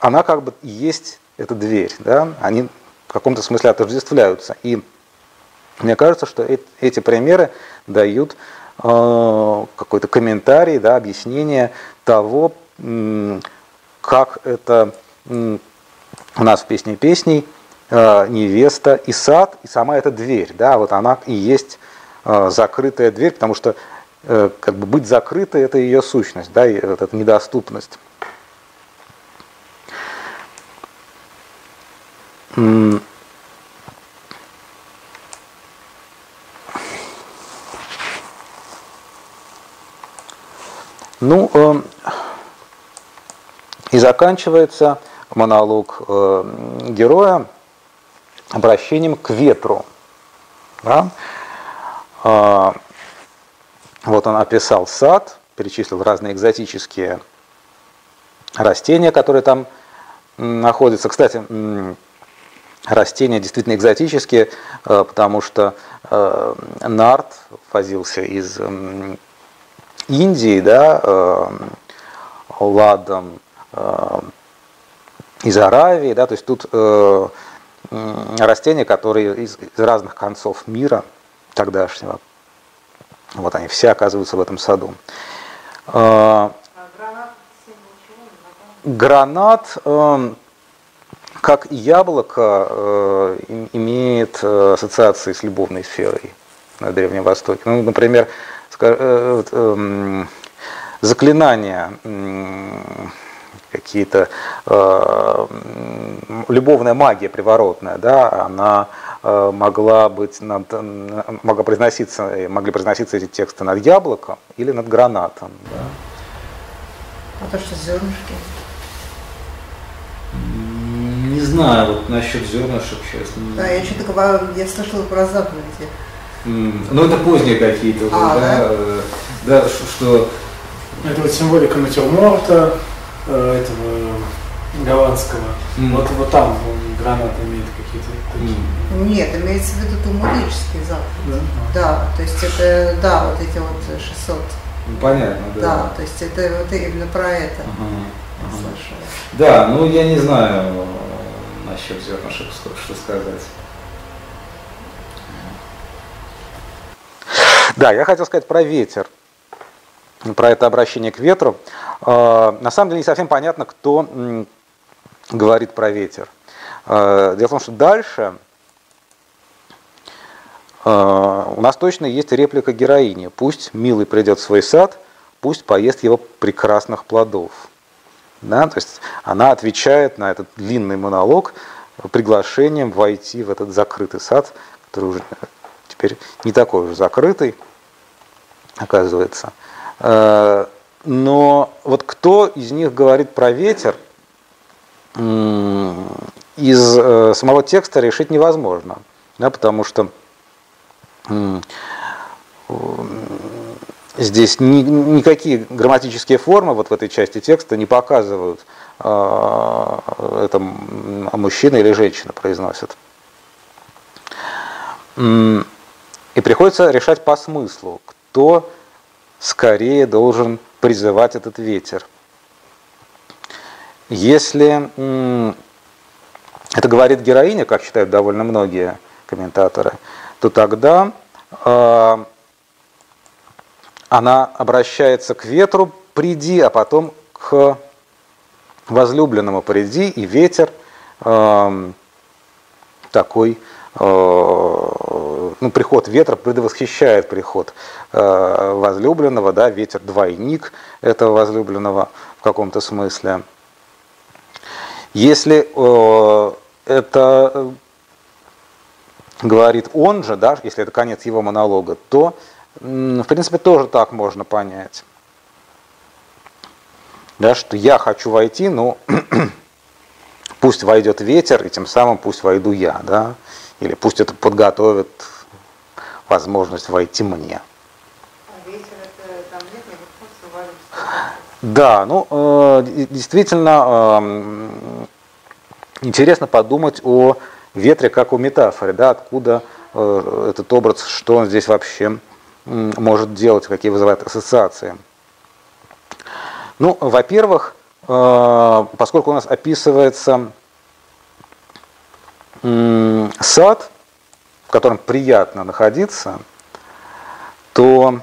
она как бы есть эта дверь, да, они в каком-то смысле отождествляются. И мне кажется, что эти примеры дают э, какой-то комментарий, да, объяснение того, как это у нас в песне песней э, невеста и сад, и сама эта дверь, да, вот она и есть э, закрытая дверь, потому что как бы быть закрытой это ее сущность, да, и вот эта недоступность. Ну, э, и заканчивается монолог э, героя обращением к ветру. Да? Э, вот он описал сад, перечислил разные экзотические растения, которые там находятся. Кстати, растения действительно экзотические, э, потому что э, нарт возился из Индии, да, э, ладом из Аравии, да, то есть тут растения, которые из, разных концов мира тогдашнего Вот они все оказываются в этом саду. А гранат как и яблоко, э, им- имеет э, ассоциации с любовной сферой на Древнем Востоке. Ну, например, э, эм, заклинания, какие-то э, любовная магия приворотная, да, она э, могла быть над, могла произноситься, э, могли произноситься эти тексты над яблоком или над гранатом. да. А то, что зернышки. Не знаю, вот насчет зернышек, честно. Да, я что-то говорю, я слышала про заповеди. Ну, это поздние какие-то уже, А, да, да? э, да, что, Это вот символика натюрморта э, этого голландского. М. Вот, вот там он гранат имеет какие-то такие. м, Нет, имеется в виду тумулические заповеди. Да? Да, то есть это, да, вот эти вот 600. ну, понятно, да. Да, то есть это вот именно про это ага. слышала. Да, ну я не знаю насчет зернышек, что, сказать. Да, я хотел сказать про ветер, про это обращение к ветру. Э, На самом деле не совсем понятно, кто говорит про ветер. Э, Дело в том, что дальше э, у нас точно есть реплика героини. Пусть милый придет в свой сад, пусть поест его прекрасных плодов. Да, то есть она отвечает на этот длинный монолог приглашением войти в этот закрытый сад, который уже теперь не такой уже закрытый, оказывается. Э, Но вот кто из них говорит про ветер, из э, самого текста решить невозможно, да, потому что здесь ни- никакие грамматические формы вот в этой части текста не показывают, э, это м, мужчина или женщина произносит. И приходится решать по смыслу, кто скорее должен призывать этот ветер. Если это говорит героиня, как считают довольно многие комментаторы, то тогда э, она обращается к ветру «приди», а потом к возлюбленному «приди», и ветер э, такой, э, ну, приход ветра предвосхищает приход э, возлюбленного, да, ветер двойник этого возлюбленного в каком-то смысле. Если э, это э, говорит он же, да, если это конец его монолога, то, в принципе, тоже так можно понять. Да, что я хочу войти, но [CLEARS THROAT] пусть войдет ветер, и тем самым пусть войду я, да, или пусть это подготовит возможность войти мне. А ветер это там нет никаких символических. Да, ну, э, действительно, эм, интересно подумать о ветре как о метафоре, да, откуда э, этот образ, что он здесь вообще может делать, какие вызывает ассоциации. Ну, во-первых, э, поскольку у нас описывается сад, в котором приятно находиться, то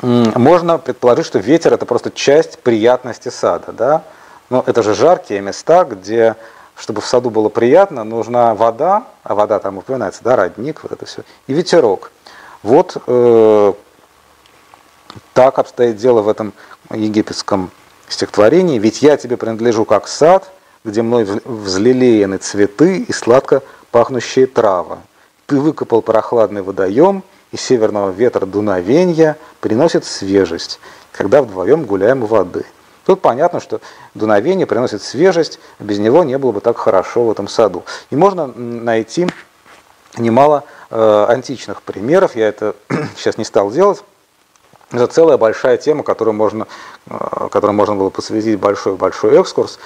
Можно предположить, что ветер это просто часть приятности сада, да? Но это же жаркие места, где, чтобы в саду было приятно, нужна вода, а вода там упоминается, да, родник, вот это все, и ветерок. Вот э, так обстоит дело в этом египетском стихотворении. Ведь я тебе принадлежу как сад, где мной вз- взлелеяны цветы и сладко пахнущие травы. Ты выкопал прохладный водоем, и северного ветра дуновенья приносит свежесть, когда вдвоем гуляем у воды. Тут понятно, что дуновение приносит свежесть, без него не было бы так хорошо в этом саду. И можно найти немало э, античных примеров, я это [CLEARS THROAT] сейчас не стал делать. Это целая большая тема, которую можно, э, которой можно было посвятить большой-большой экскурс,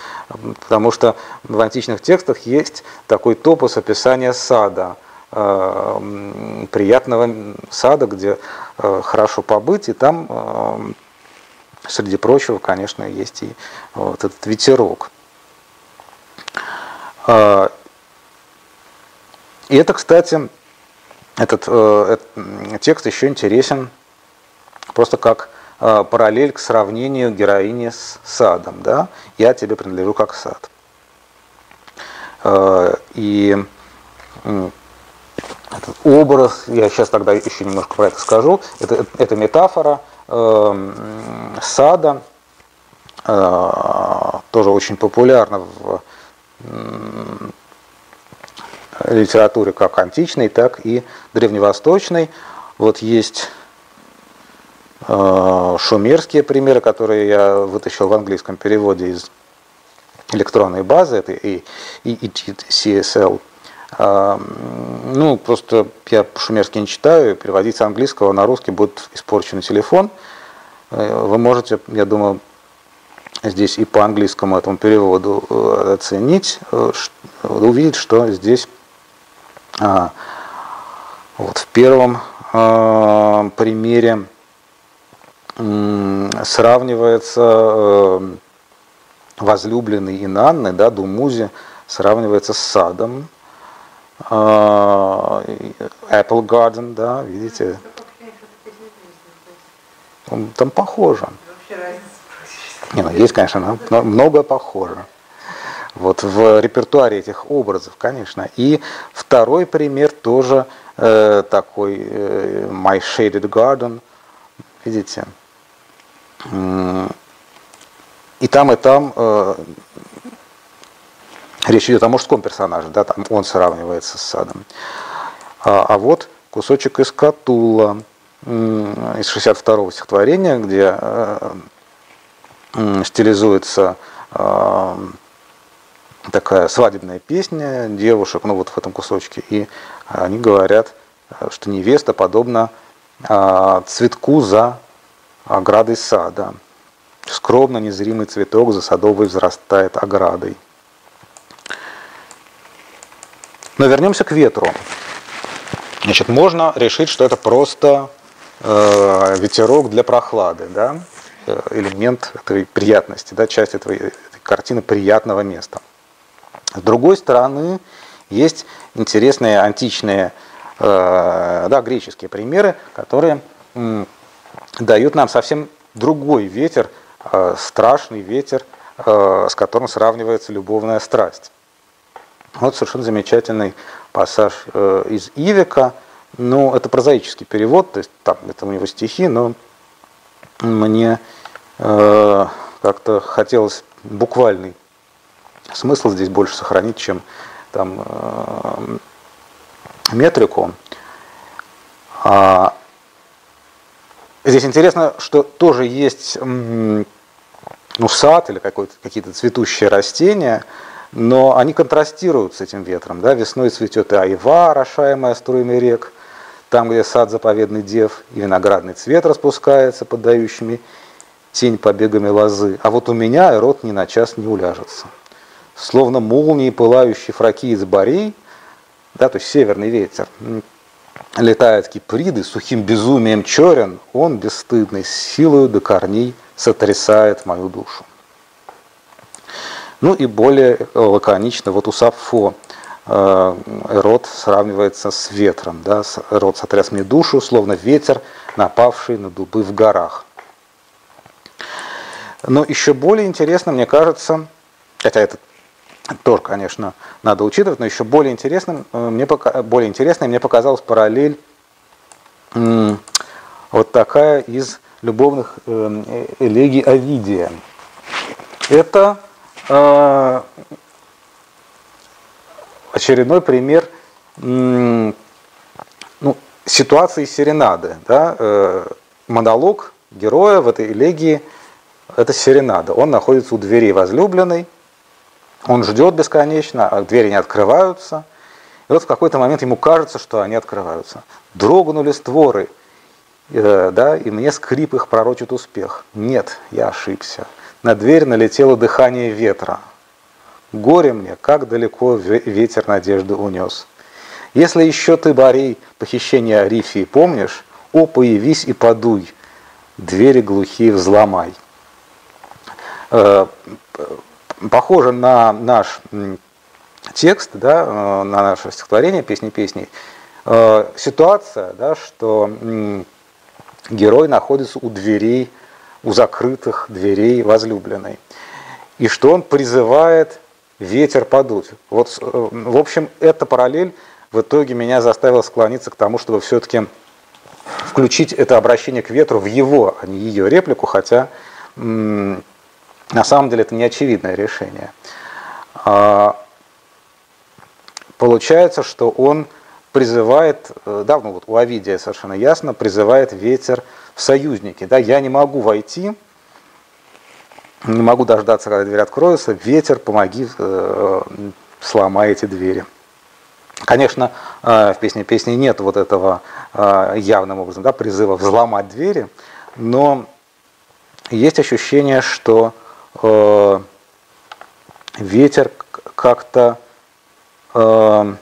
потому что в античных текстах есть такой топос описания сада, э, приятного сада, где э, хорошо побыть, и там, среди прочего, конечно, есть и вот этот ветерок. Э, И это, кстати, этот, э, этот текст еще интересен просто как э, параллель к сравнению героини с садом. Да? Я тебе принадлежу как сад. Э, и этот образ, я сейчас тогда еще немножко про это скажу, это, это метафора сада, э, тоже очень популярна в литературе как античной, так и древневосточной. Вот есть э, шумерские примеры, которые я вытащил в английском переводе из электронной базы, это и, и, и CSL. Э, ну, просто я шумерский не читаю, переводить с английского на русский будет испорченный телефон. Э, вы можете, я думаю, здесь и по английскому этому переводу э, оценить, э, увидеть, что здесь а, вот в первом а, примере сравнивается возлюбленный Инанны, да, Думузи, сравнивается с садом. А, Apple Garden, да, видите? Там похоже. Не, ну, есть, конечно, но много похоже. Вот в репертуаре этих образов, конечно. И второй пример тоже э, такой э, My Shaded Garden, видите. И там, и там э, речь идет о мужском персонаже, да, там он сравнивается с садом. А, а вот кусочек из Катула, из 62-го стихотворения, где э, стилизуется э, такая свадебная песня девушек, ну вот в этом кусочке, и они говорят, что невеста подобна а, цветку за оградой сада. Скромно незримый цветок за садовой взрастает оградой. Но вернемся к ветру. Значит, можно решить, что это просто э, ветерок для прохлады, да? Э, элемент этой приятности, да? часть этой, этой картины приятного места. С другой стороны, есть интересные античные, э, да, греческие примеры, которые дают нам совсем другой ветер, э, страшный ветер, э, с которым сравнивается любовная страсть. Вот совершенно замечательный пассаж из Ивика. Ну, это прозаический перевод, то есть там это у него стихи, но мне как-то хотелось буквальный смысл здесь больше сохранить, чем там э, метрику. А, здесь интересно, что тоже есть ну, сад или какие-то цветущие растения, но они контрастируют с этим ветром. Да? Весной цветет и айва, орошаемая струями рек, там, где сад заповедный дев, и виноградный цвет распускается поддающими тень побегами лозы. А вот у меня рот ни на час не уляжется словно молнии, пылающие фраки из борей, да, то есть северный ветер, летает киприды, сухим безумием черен, он бесстыдный, силою до корней сотрясает мою душу. Ну и более лаконично, вот у Сапфо э, Эрот сравнивается с ветром. Да? Эрот сотряс мне душу, словно ветер, напавший на дубы в горах. Но еще более интересно, мне кажется, хотя этот тоже, конечно, надо учитывать, но еще более интересным, э, мне, более интересной мне показалась параллель вот такая из любовных эм, э, элегий Овидия. Это э, очередной пример ну, ситуации серенады. Да? Монолог героя в этой элегии – это серенада. Он находится у двери возлюбленной, он ждет бесконечно, а двери не открываются. И вот в какой-то момент ему кажется, что они открываются. Дрогнули створы, э, да, и мне скрип их пророчит успех. Нет, я ошибся. На дверь налетело дыхание ветра. Горе мне, как далеко ветер надежды унес. Если еще ты, Борей, похищение Арифии помнишь, о, появись и подуй, двери глухие взломай. Э, похоже на наш текст, да, э, на наше стихотворение «Песни песней», э, ситуация, да, что герой находится у дверей, у закрытых дверей возлюбленной, и что он призывает ветер подуть. Вот, э, в общем, эта параллель в итоге меня заставила склониться к тому, чтобы все-таки включить это обращение к ветру в его, а не ее реплику, хотя на самом деле это не очевидное решение. А, получается, что он призывает, э, да, ну вот у Овидия совершенно ясно, призывает ветер в союзники. Да, я не могу войти, не могу дождаться, когда дверь откроется, ветер, помоги, э, сломай эти двери. Конечно, э, в песне песни нет вот этого э, явным образом да, призыва взломать двери, но есть ощущение, что э, ветер как-то э,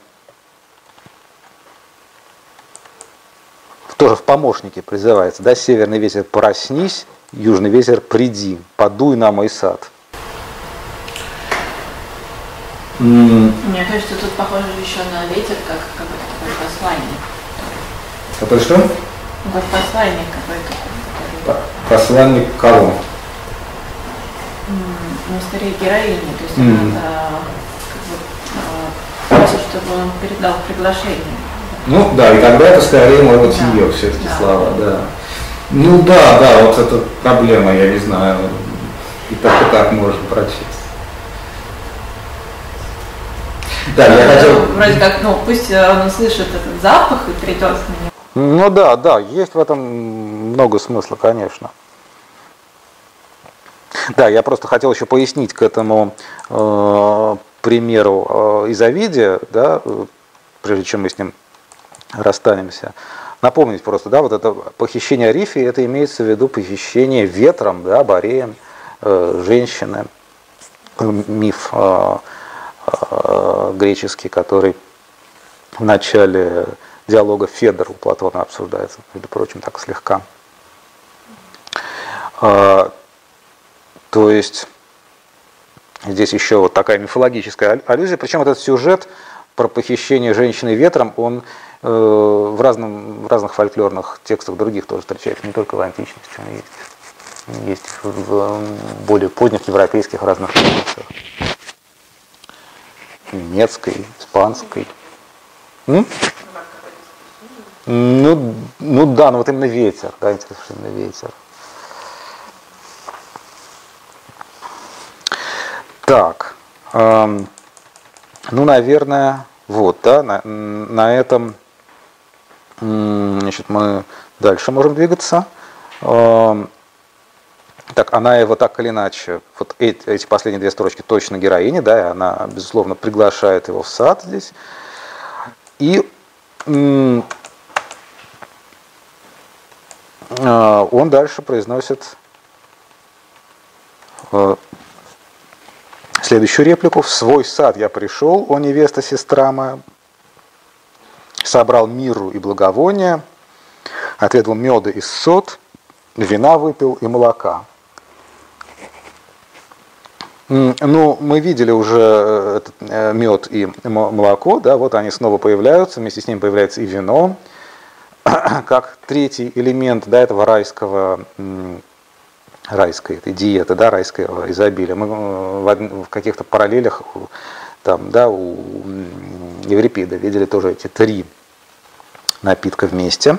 тоже в помощнике призывается, да, северный ветер проснись, южный ветер приди, подуй на мой сад. Мне кажется, тут похоже еще на ветер, как какой-то такой посланник. Какой что? Ну, как посланник какой-то. Посланник кого? Ну, скорее героини, то есть mm. она как бы, а, просит, чтобы он передал приглашение. Ну да, и тогда это скорее, может быть, да. ее все-таки да. слава, да. Ну да, да, вот это проблема, я не знаю. И так, и так можно прочесть. Да, я ну, хотел... Вроде как, ну, пусть он услышит этот запах и придет к нему. Ну да, да, есть в этом много смысла, конечно. Да, я просто хотел еще пояснить к этому э, примеру э, из Овидия, да, прежде чем мы с ним расстанемся. Напомнить просто, да, вот это похищение Арифи, это имеется в виду похищение ветром, да, Бореем, э, женщины, миф э, э, греческий, который в начале диалога Федор у Платона обсуждается, между прочим, так слегка. Э, то есть здесь еще вот такая мифологическая аллюзия, причем этот сюжет про похищение женщины ветром, он в, разном, в разных фольклорных текстах других тоже встречается, не только в античности, он есть, есть в более поздних европейских разных традициях. Немецкой, испанской. М? Ну, ну да, ну вот именно ветер, да, именно ветер. Так, эм, ну, наверное, вот, да, на, на этом значит, мы дальше можем двигаться. Эм, так, она его так или иначе, вот эти, эти последние две строчки точно героини, да, и она, безусловно, приглашает его в сад здесь. И э, он дальше произносит э, Следующую реплику. «В свой сад я пришел, о невеста, сестра моя, собрал миру и благовония, отведал меда и сот, вина выпил и молока». Ну, мы видели уже э, э, мед и молоко, да, вот они снова появляются, вместе с ним появляется и вино, [CLEARS THROAT] как третий элемент да, этого райского райской этой диеты, да, райского изобилия. Мы э, в каких-то параллелях там, да, у Еврипида видели тоже эти три напитка вместе.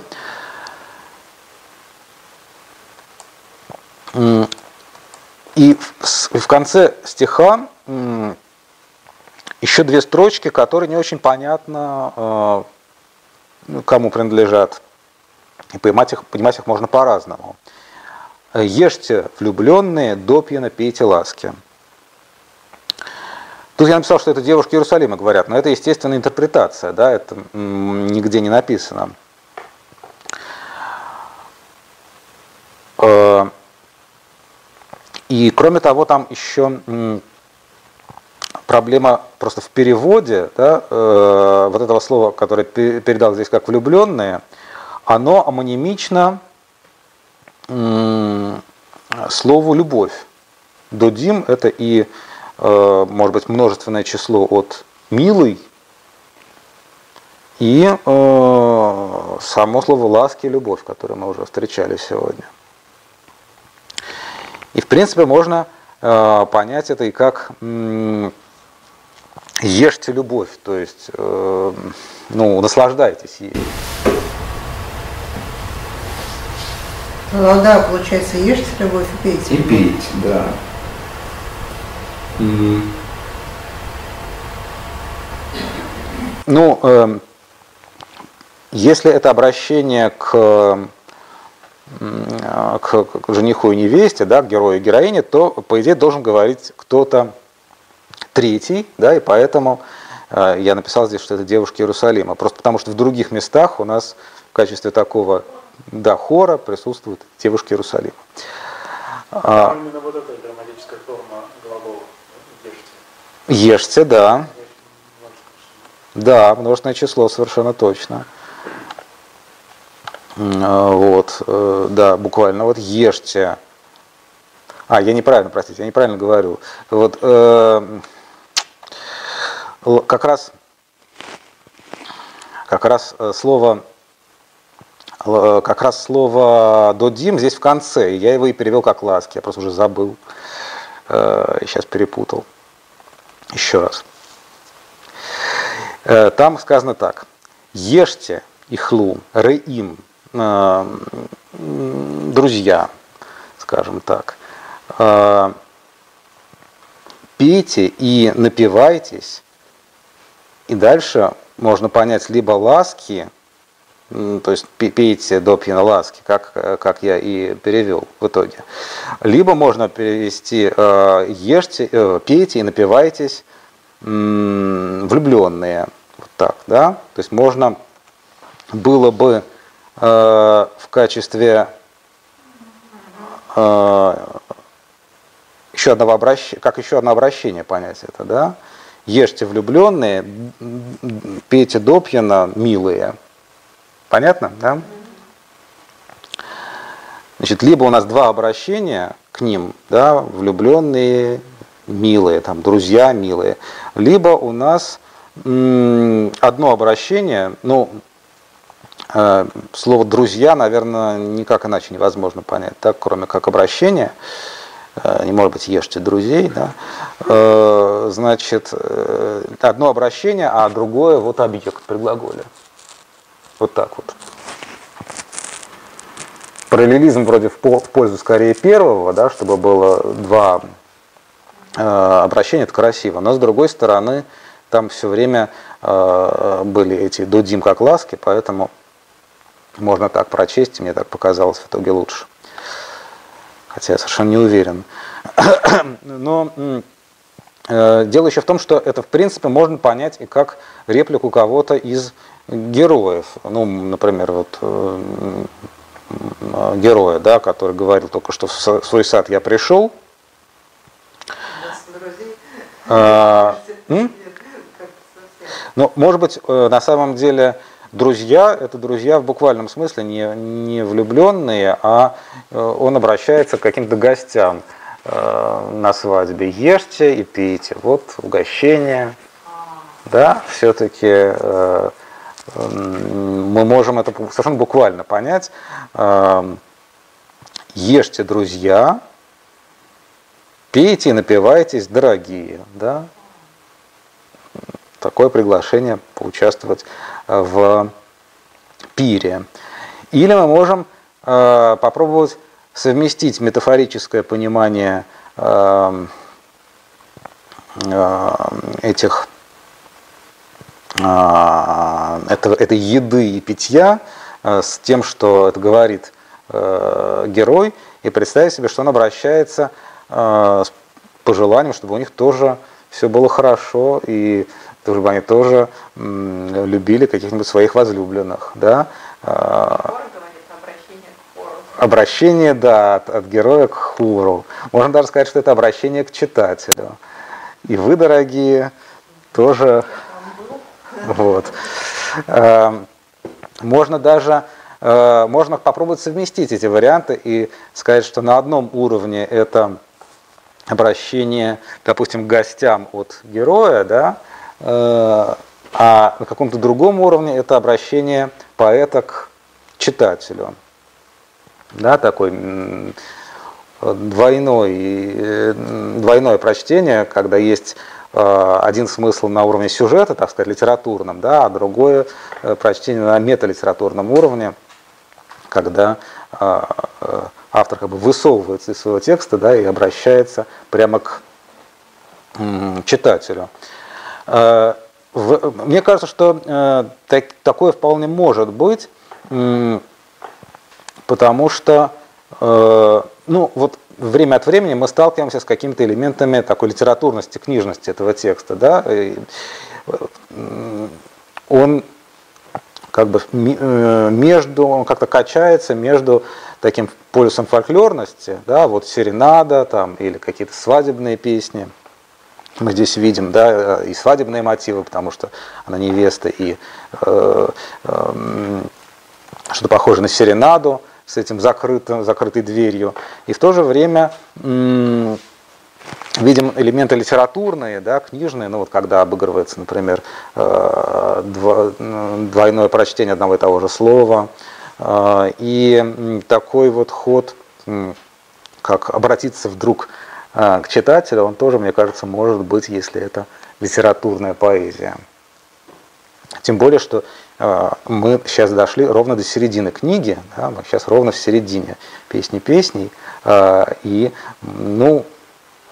И в конце стиха еще две строчки, которые не очень понятно, э, кому принадлежат. И понимать их, понимать их можно по-разному. Ешьте, влюбленные, допьяно пейте ласки. Тут я написал, что это девушки Иерусалима говорят, но это естественная интерпретация, да, это нигде не написано. Э, и кроме того, там еще проблема просто в переводе, да, э, вот этого слова, которое передал здесь как влюбленные, оно амонимично слову любовь. Додим – это и, может быть, множественное число от милый, и э, само слово ласки и любовь, которое мы уже встречали сегодня. И в принципе можно э, понять это и как ешьте любовь, то есть э, ну, наслаждайтесь ей. Ну да, получается, ешьте любовь и пейте. И пейте, да. Ну, э, если это обращение к, э, к, к жениху и невесте, да, к герою и героине, то, по идее, должен говорить кто-то третий, да, и поэтому э, я написал здесь, что это девушки Иерусалима. Просто потому, что в других местах у нас в качестве такого да, хора присутствуют девушки Иерусалима. А, именно вот форма глагола ешьте. Да. Да, множественное число, совершенно точно. А, вот, э, да, буквально, вот ешьте. А, я неправильно, простите, я неправильно говорю. Вот, э, как раз, как раз э, слово как раз слово «додим» здесь в конце. Я его и перевел как «ласки». Я просто уже забыл. Сейчас перепутал. Еще раз. Там сказано так. «Ешьте ихлу, реим, друзья, скажем так, пейте и напивайтесь, и дальше можно понять либо ласки, то есть пейте до пьяна ласки, как, как я и перевел в итоге. Либо можно перевести ешьте, э, пейте и напивайтесь влюбленные. Вот так, да? То есть можно было бы э, в качестве э, еще одного обращения, как еще одно обращение понять это, да? Ешьте влюбленные, пейте допьяно, милые. Понятно, да? Значит, либо у нас два обращения к ним, да, влюбленные, милые, там, друзья милые, либо у нас одно обращение, ну, э, слово друзья, наверное, никак иначе невозможно понять, так, кроме как обращение. Э, не может быть ешьте друзей, да, э, значит, одно обращение, а другое вот объект при глаголе. Вот так вот. Параллелизм вроде в пользу скорее первого, да, чтобы было два обращения, это красиво, но с другой стороны, там все время были эти дудим как ласки, поэтому можно так прочесть, мне так показалось в итоге лучше хотя я совершенно не уверен. [COUGHS] Но э, дело еще в том, что это в принципе можно понять и как реплику кого-то из героев. Ну, например, вот э, героя, да, который говорил только что в свой сад я пришел. А, ну, может быть, э, на самом деле Друзья – это друзья в буквальном смысле, не, не влюбленные, а э, он обращается к каким-то гостям на свадьбе. Ешьте и пейте. Вот угощение. Да, все-таки мы можем это совершенно буквально понять. Ешьте, друзья, пейте и напивайтесь, дорогие. Да? Такое приглашение поучаствовать в пире. Или мы можем э, попробовать совместить метафорическое понимание э, э, этих это, этой еды и питья с тем, что это говорит герой, и представить себе, что он обращается с пожеланием, чтобы у них тоже все было хорошо, и чтобы они тоже любили каких-нибудь своих возлюбленных. Да? А, обращение, да, от, от героя к хуру. Можно даже сказать, что это обращение к читателю. И вы, дорогие, тоже... Вот. А, можно даже а, можно попробовать совместить эти варианты и сказать, что на одном уровне это обращение, допустим, к гостям от героя, да, Э, А на каком-то другом уровне это обращение поэта к читателю. Да, такой двойной, э, двойное прочтение, когда есть э, один смысл на уровне сюжета, так сказать, литературном, да, а другое э, прочтение на металитературном уровне, когда автор как бы высовывается из своего текста да, и обращается прямо к читателю. Мне кажется, что такое вполне может быть, потому что ну, вот время от времени мы сталкиваемся с какими-то элементами такой литературности, книжности этого текста, да, он как бы э, между, он как-то качается между таким полюсом фольклорности, да, вот серенада там, или какие-то свадебные песни. Мы здесь видим, да, и свадебные мотивы, потому что она невеста, и э, э, что-то похоже на серенаду, с этим закрытым, закрытой дверью. И в то же время видим элементы литературные, да, книжные, ну вот когда обыгрывается, например, э, двойное прочтение одного и того же слова, э, и такой вот ход, как обратиться вдруг э, к читателю, он тоже, мне кажется, может быть, если это литературная поэзия. Тем более, что мы сейчас дошли ровно до середины книги, да, мы сейчас ровно в середине песни песней, а, и, ну,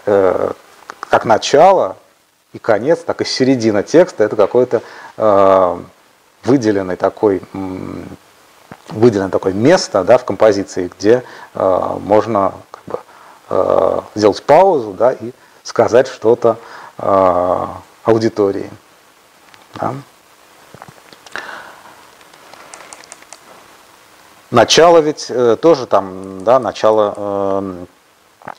э, как начало и конец, так и середина текста, это какой-то а, выделенный такой выделено такое место да, в композиции, где можно как бы, сделать паузу да, и сказать что-то аудитории. Да. Начало ведь э, тоже там, да, начало э,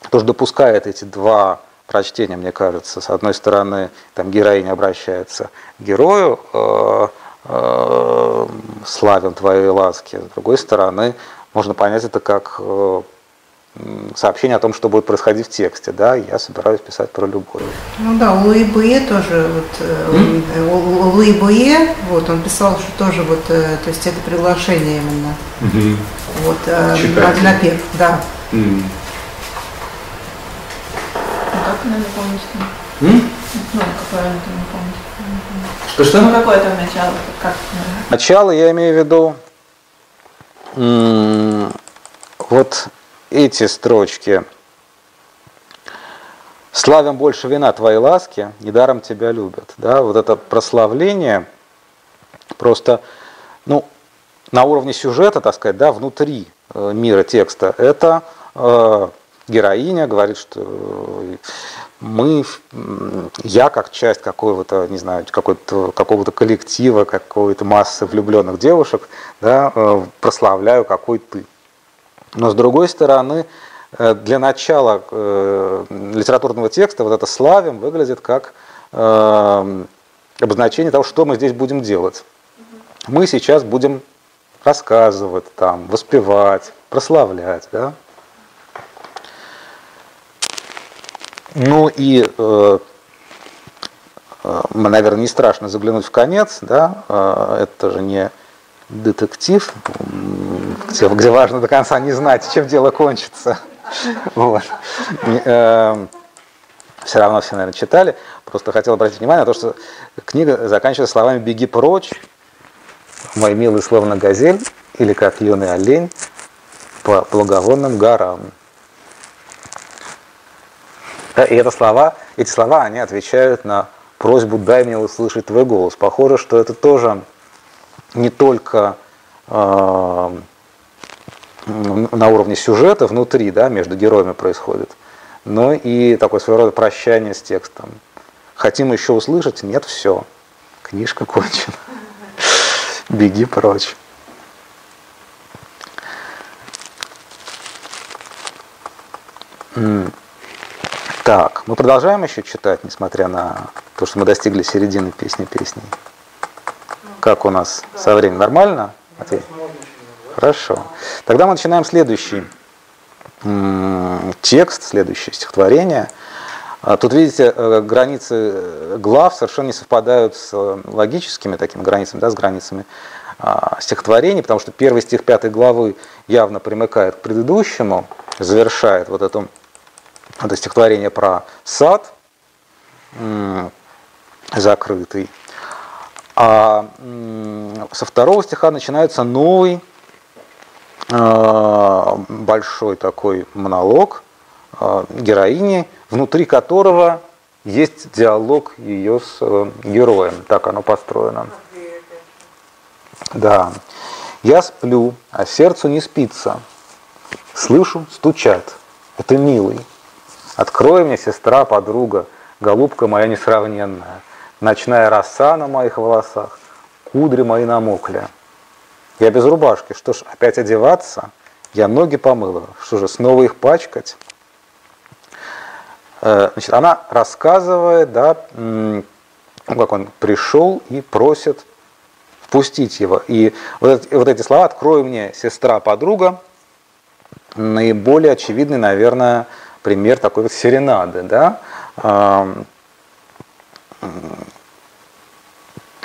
тоже допускает эти два прочтения, мне кажется. С одной стороны, там героиня обращается к герою, э, э, славен твоей ласки. С другой стороны, можно понять это как э, сообщение о том, что будет происходить в тексте, да, я собираюсь писать про любовь. Ну да, у Луи Буе тоже, вот, mm? у Луи Буе, вот, он писал, что тоже вот, то есть это приглашение именно, mm-hmm. вот, Читатель. на, напев, да. Mm. Ну, как она не помнит? Mm? Ну, какое она там не помнит? Что, что? Ну, какое там начало? Как? Начало я имею в виду, вот эти строчки. «Славим больше вина твоей ласки, недаром тебя любят». Да, вот это прославление просто, ну, на уровне сюжета, так сказать, да, внутри э, мира текста, это э, героиня говорит, что мы, я как часть какого-то, не знаю, какого-то, какого-то коллектива, какой-то массы влюбленных девушек, да, э, прославляю, какой ты. Но с другой стороны, э, для начала э, литературного текста вот это «славим» выглядит как э, обозначение того, что мы здесь будем делать. Мы сейчас будем рассказывать, там, воспевать, прославлять. Да? Ну и, э, наверное, не страшно заглянуть в конец, да? это же не детектив, где, где важно до конца не знать, чем дело кончится. Вот. Эм, все равно все, наверное, читали. Просто хотел обратить внимание на то, что книга заканчивается словами «беги прочь, мой милый словно газель» или как юный олень по благовонным горам. И это слова, эти слова, они отвечают на просьбу «дай мне услышать твой голос». Похоже, что это тоже не только э, на уровне сюжета внутри, да, между героями происходит, но и такое своего рода прощание с текстом. Хотим еще услышать? Нет, все. Книжка кончена. [LAUGHS] Беги прочь. Так, мы продолжаем еще читать, несмотря на то, что мы достигли середины песни песней. Как у нас со временем? Нормально? Ответ? Хорошо. Тогда мы начинаем следующий текст, следующее стихотворение. А тут, видите, э, границы глав совершенно не совпадают с логическими такими границами, да, с границами а, стихотворений, потому что первый стих пятой главы явно примыкает к предыдущему, завершает вот это, это стихотворение про сад закрытый. А со второго стиха начинается новый большой такой монолог а, героини, внутри которого есть диалог ее с э, героем. Так оно построено. Да. Я сплю, а сердцу не спится. Слышу, стучат. Это милый. Открой мне, сестра, подруга, голубка моя несравненная. Ночная роса на моих волосах, кудри мои намокли. Я без рубашки, что ж, опять одеваться? Я ноги помыла, что же, снова их пачкать? Э, значит, она рассказывает, да, как он пришел и просит впустить его. И вот, эти слова «открой мне, сестра, подруга» наиболее очевидный, наверное, пример такой вот серенады. Да?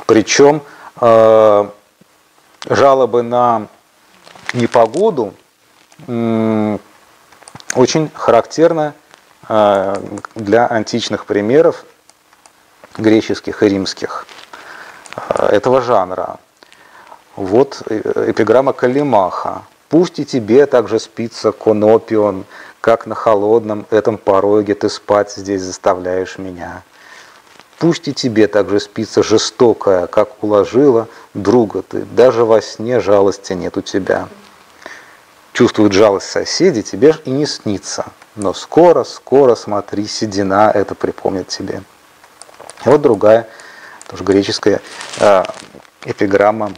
Причем э, жалобы на непогоду очень характерны э, для античных примеров греческих и римских. Э, этого жанра. Вот э, эпиграмма Калимаха. «Пусть и тебе также спится конопион, как на холодном этом пороге ты спать здесь заставляешь меня. Пусть и тебе также спится жестокая, как уложила друга ты, даже во сне жалости нет у тебя. Чувствуют жалость соседи, тебе ж и не снится, но скоро, скоро, смотри, седина это припомнит тебе». И вот другая тоже греческая э, эпиграмма,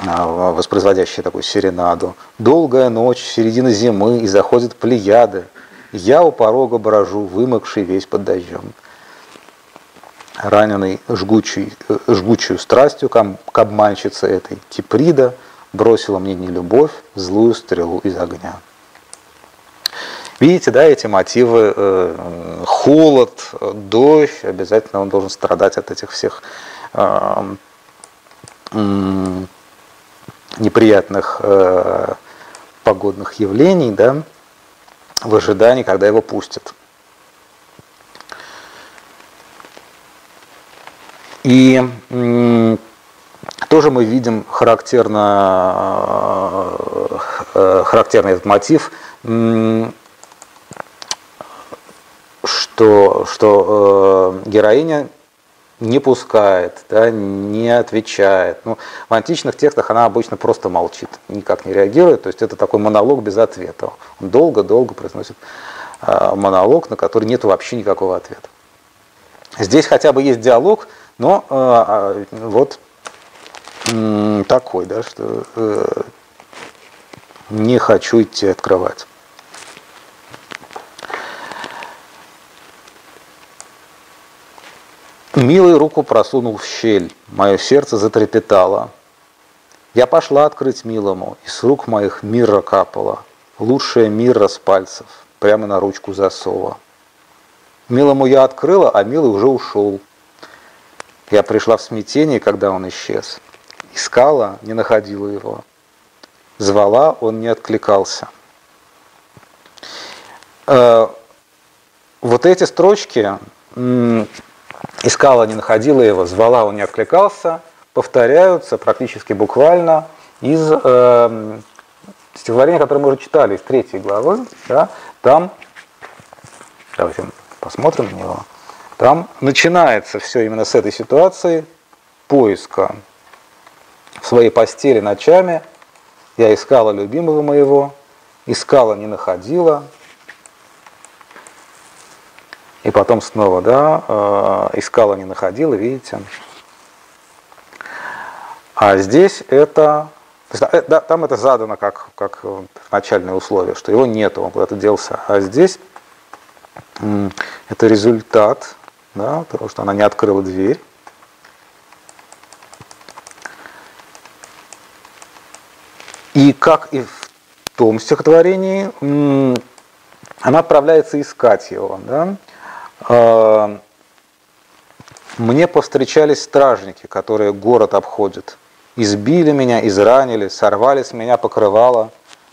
э, воспроизводящая такую серенаду. «Долгая ночь, середина зимы, и заходят плеяды. Я у порога брожу, вымокший весь под дождем». Раненый жгучей, э, жгучую страстью к обманщице этой Киприда бросила мне не любовь, злую стрелу из огня. Видите, да, эти мотивы, э, холод, дождь, обязательно он должен страдать от этих всех э, э, неприятных погодных явлений, да, в ожидании, когда его пустят. И тоже мы видим характерно, э, характерный этот мотив что, что э, героиня не пускает, да, не отвечает. Ну, в античных текстах она обычно просто молчит, никак не реагирует. То есть это такой монолог без ответа. Он долго-долго произносит э, монолог, на который нет вообще никакого ответа. Здесь хотя бы есть диалог, но э, вот э, такой, да, что э, не хочу идти открывать. Милый руку просунул в щель, мое сердце затрепетало. Я пошла открыть милому, и с рук моих мира капала, лучшая мира с пальцев, прямо на ручку засова. Милому я открыла, а милый уже ушел. Я пришла в смятение, когда он исчез. Искала, не находила его. Звала, он не откликался. Э, вот эти строчки искала, не находила его, звала, он не откликался, повторяются практически буквально из э, стихотворения, которое мы уже читали, из третьей главы. Да, там, давайте посмотрим на него, там начинается все именно с этой ситуации поиска в своей постели ночами. Я искала любимого моего, искала, не находила, и потом снова, да, э, искала, не находила, видите. А здесь это, э, да, там это задано как, как начальное условие, что его нету, он куда-то делся. А здесь это результат, да, потому что она не открыла дверь. И как и в том стихотворении, она отправляется искать его. Да? э, мне повстречались стражники, которые город обходят. Избили меня, изранили, сорвали с меня покрывало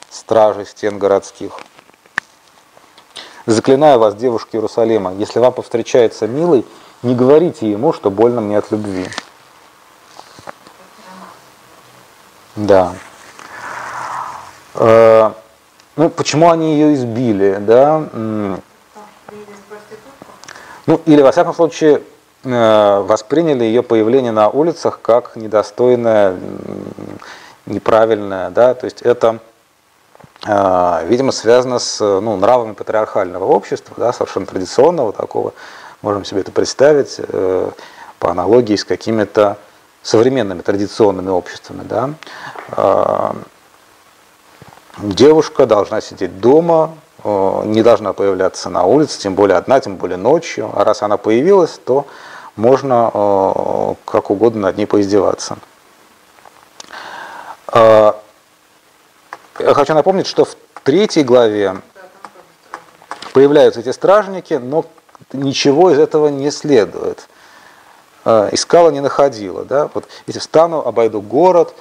стражи стен городских. Заклинаю вас, девушки Иерусалима, если вам повстречается милый, не говорите ему, что больно мне от любви. Да. Э, ну, почему они ее избили, да? Ну, или, во всяком случае, э, восприняли ее появление на улицах как недостойное, неправильное, да, то есть это, видимо, связано с ну, нравами патриархального общества, да, совершенно традиционного такого, можем себе это представить, по аналогии с какими-то современными традиционными обществами, да, девушка должна сидеть дома, не должна появляться на улице, тем более одна, тем более ночью. А раз она появилась, то можно как угодно над ней поиздеваться. Я хочу напомнить, что в третьей главе появляются эти стражники, но ничего из этого не следует. Искала, не находила. Да? Вот если встану, обойду город,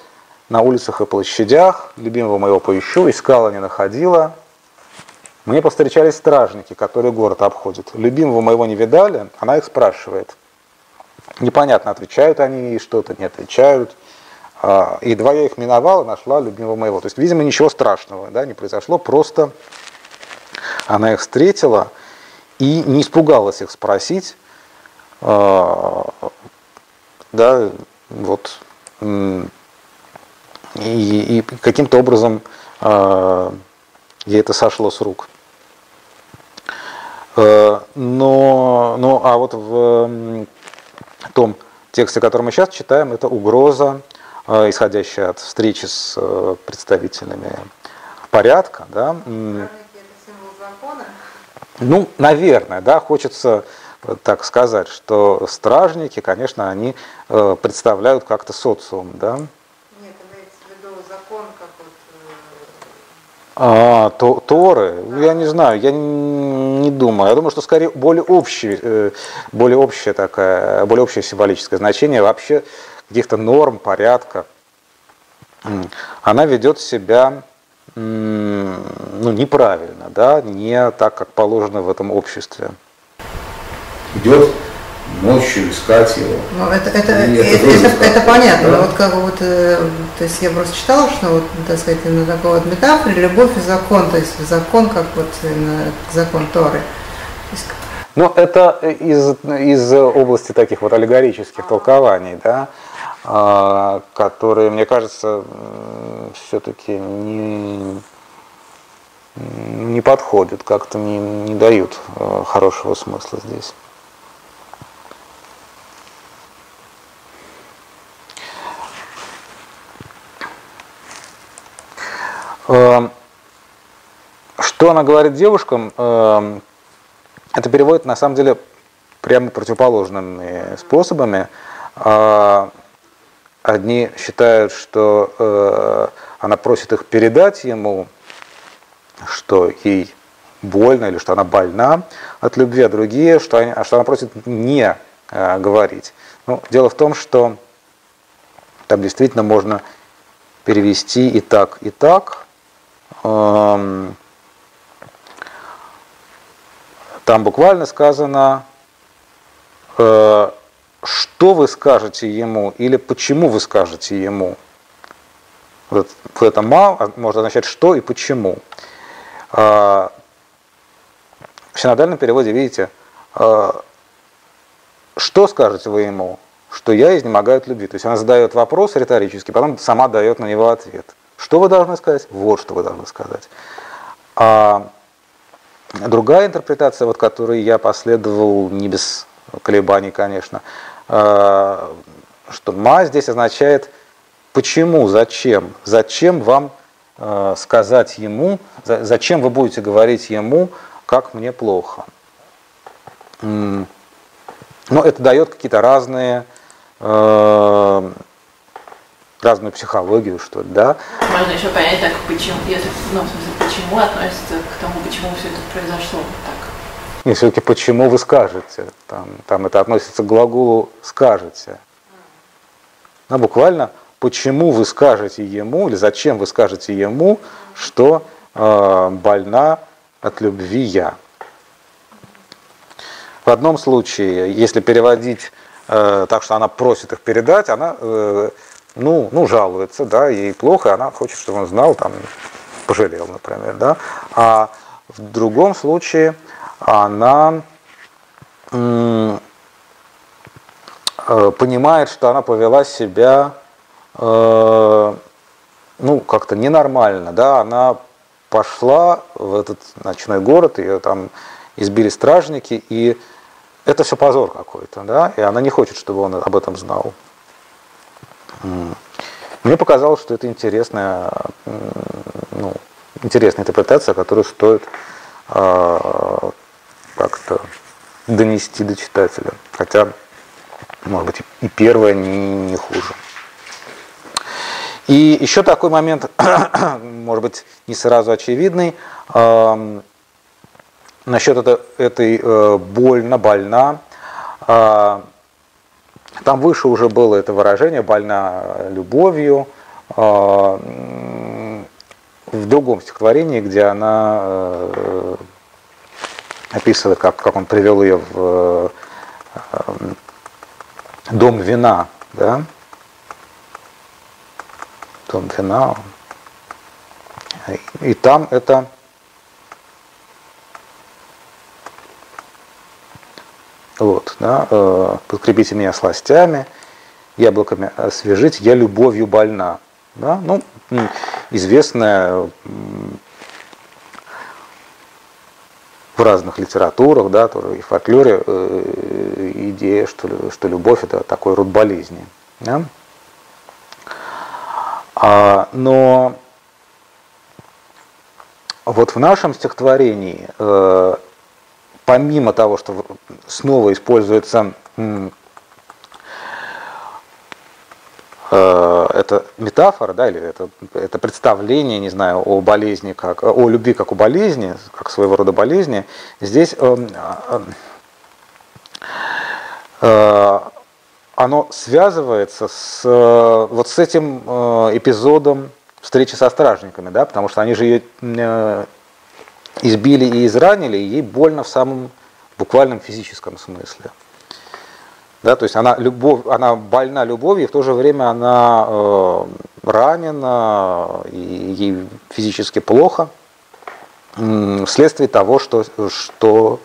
на улицах и площадях, любимого моего поищу, искала, не находила. Мне повстречались стражники, которые город обходят. Любимого моего не видали, она их спрашивает. Непонятно, отвечают они ей что-то, не отвечают. А, едва я их миновала, нашла любимого моего. То есть, видимо, ничего страшного да, не произошло, просто она их встретила и не испугалась их спросить. А, да, вот и, и каким-то образом э, ей это сошло с рук. Э, но, ну, а вот в том тексте, который мы сейчас читаем, это угроза, исходящая от встречи с э, представителями порядка. Да? Ну, наверное, да, хочется так сказать, что стражники, конечно, они э, представляют как-то социум, да, А, то, Торы, я не знаю, я не, думаю. Я думаю, что скорее более общее, э, более общее такая, более общее символическое значение вообще каких-то норм, порядка. Она ведет себя ну, неправильно, да, не так, как положено в этом обществе. Идет ночью искать его. Ну, это, это, это, это, это, это понятно, да? но вот как вот, э, то есть я просто читала, что вот, так сказать, именно такой вот метафоре любовь и закон, то есть закон как вот именно закон Торы. Ну, это из, из области таких вот аллегорических толкований, да, а, которые, мне кажется, все-таки не, не подходят, как-то не, не дают э, хорошего смысла здесь. Эм, что она говорит девушкам, эм, это переводит на самом деле прямо противоположными способами. А, одни считают, что э, она просит их передать ему, что ей больно или что она больна от любви, а другие, что, они, что она просит не э, говорить. Ну, дело в том, что там действительно можно перевести и так, и так, там буквально сказано, э, что вы скажете ему или почему вы скажете ему. Вот это ма может означать что и почему. А, в синодальном переводе, видите, а, что скажете вы ему? Что я изнемогаю от любви. То есть она задает вопрос риторический, потом сама дает на него ответ. Что вы должны сказать? Вот что вы должны сказать. А другая интерпретация, вот которой я последовал не без колебаний, конечно, что ма здесь означает почему, зачем, зачем вам а, сказать ему, зачем вы будете говорить ему, как мне плохо. Но это дает какие-то разные а, разную психологию, что да. Можно еще понять, так, почему, если, ну, в смысле, почему относится к тому, почему все это произошло. И все-таки почему вы скажете? Там, там это относится к глаголу скажете. А буквально почему вы скажете ему, или зачем вы скажете ему, что э, больна от любви я. В одном случае, если переводить э, так, что она просит их передать, она э, ну, ну, жалуется, да, ей плохо, она хочет, чтобы он знал, там, пожалел, например, да. А в другом случае она э, понимает, что она повела себя э, ну, как-то ненормально, да, она пошла в этот ночной город, ее там избили стражники, и это все позор какой-то, да, и она не хочет, чтобы он об этом знал. Мне показалось, что это интересная, ну, интересная интерпретация, которую стоит э, как-то донести до читателя. Хотя, может быть, и первое не, не хуже. И еще такой момент, [COUGHS] может быть, не сразу очевидный, насчет это, этой э, больно, больна. Э, там выше уже было это выражение «больна любовью». Э, в другом стихотворении, где она э, описывает, как, как он привел ее в э, дом вина, да, дом вина. И там это вот, да, э, подкрепите меня сластями, яблоками освежить, я любовью больна. Да? Ну, известная в разных литературах, да, и в фольклоре э, идея, что, что любовь это такой род болезни. Да? А, но вот в нашем стихотворении, э, помимо того, что снова используется э, это метафора, да, или это, это представление, не знаю, о болезни, как, о любви как о болезни, как своего рода болезни, здесь э, э, оно связывается с э, вот с этим э, эпизодом встречи со стражниками, да, потому что они же ее э, избили и изранили, и ей больно в самом буквальном физическом смысле. Да, то есть она, любовь, она больна любовью, и в то же время она э, ранена, и ей физически плохо, э, вследствие того, что, что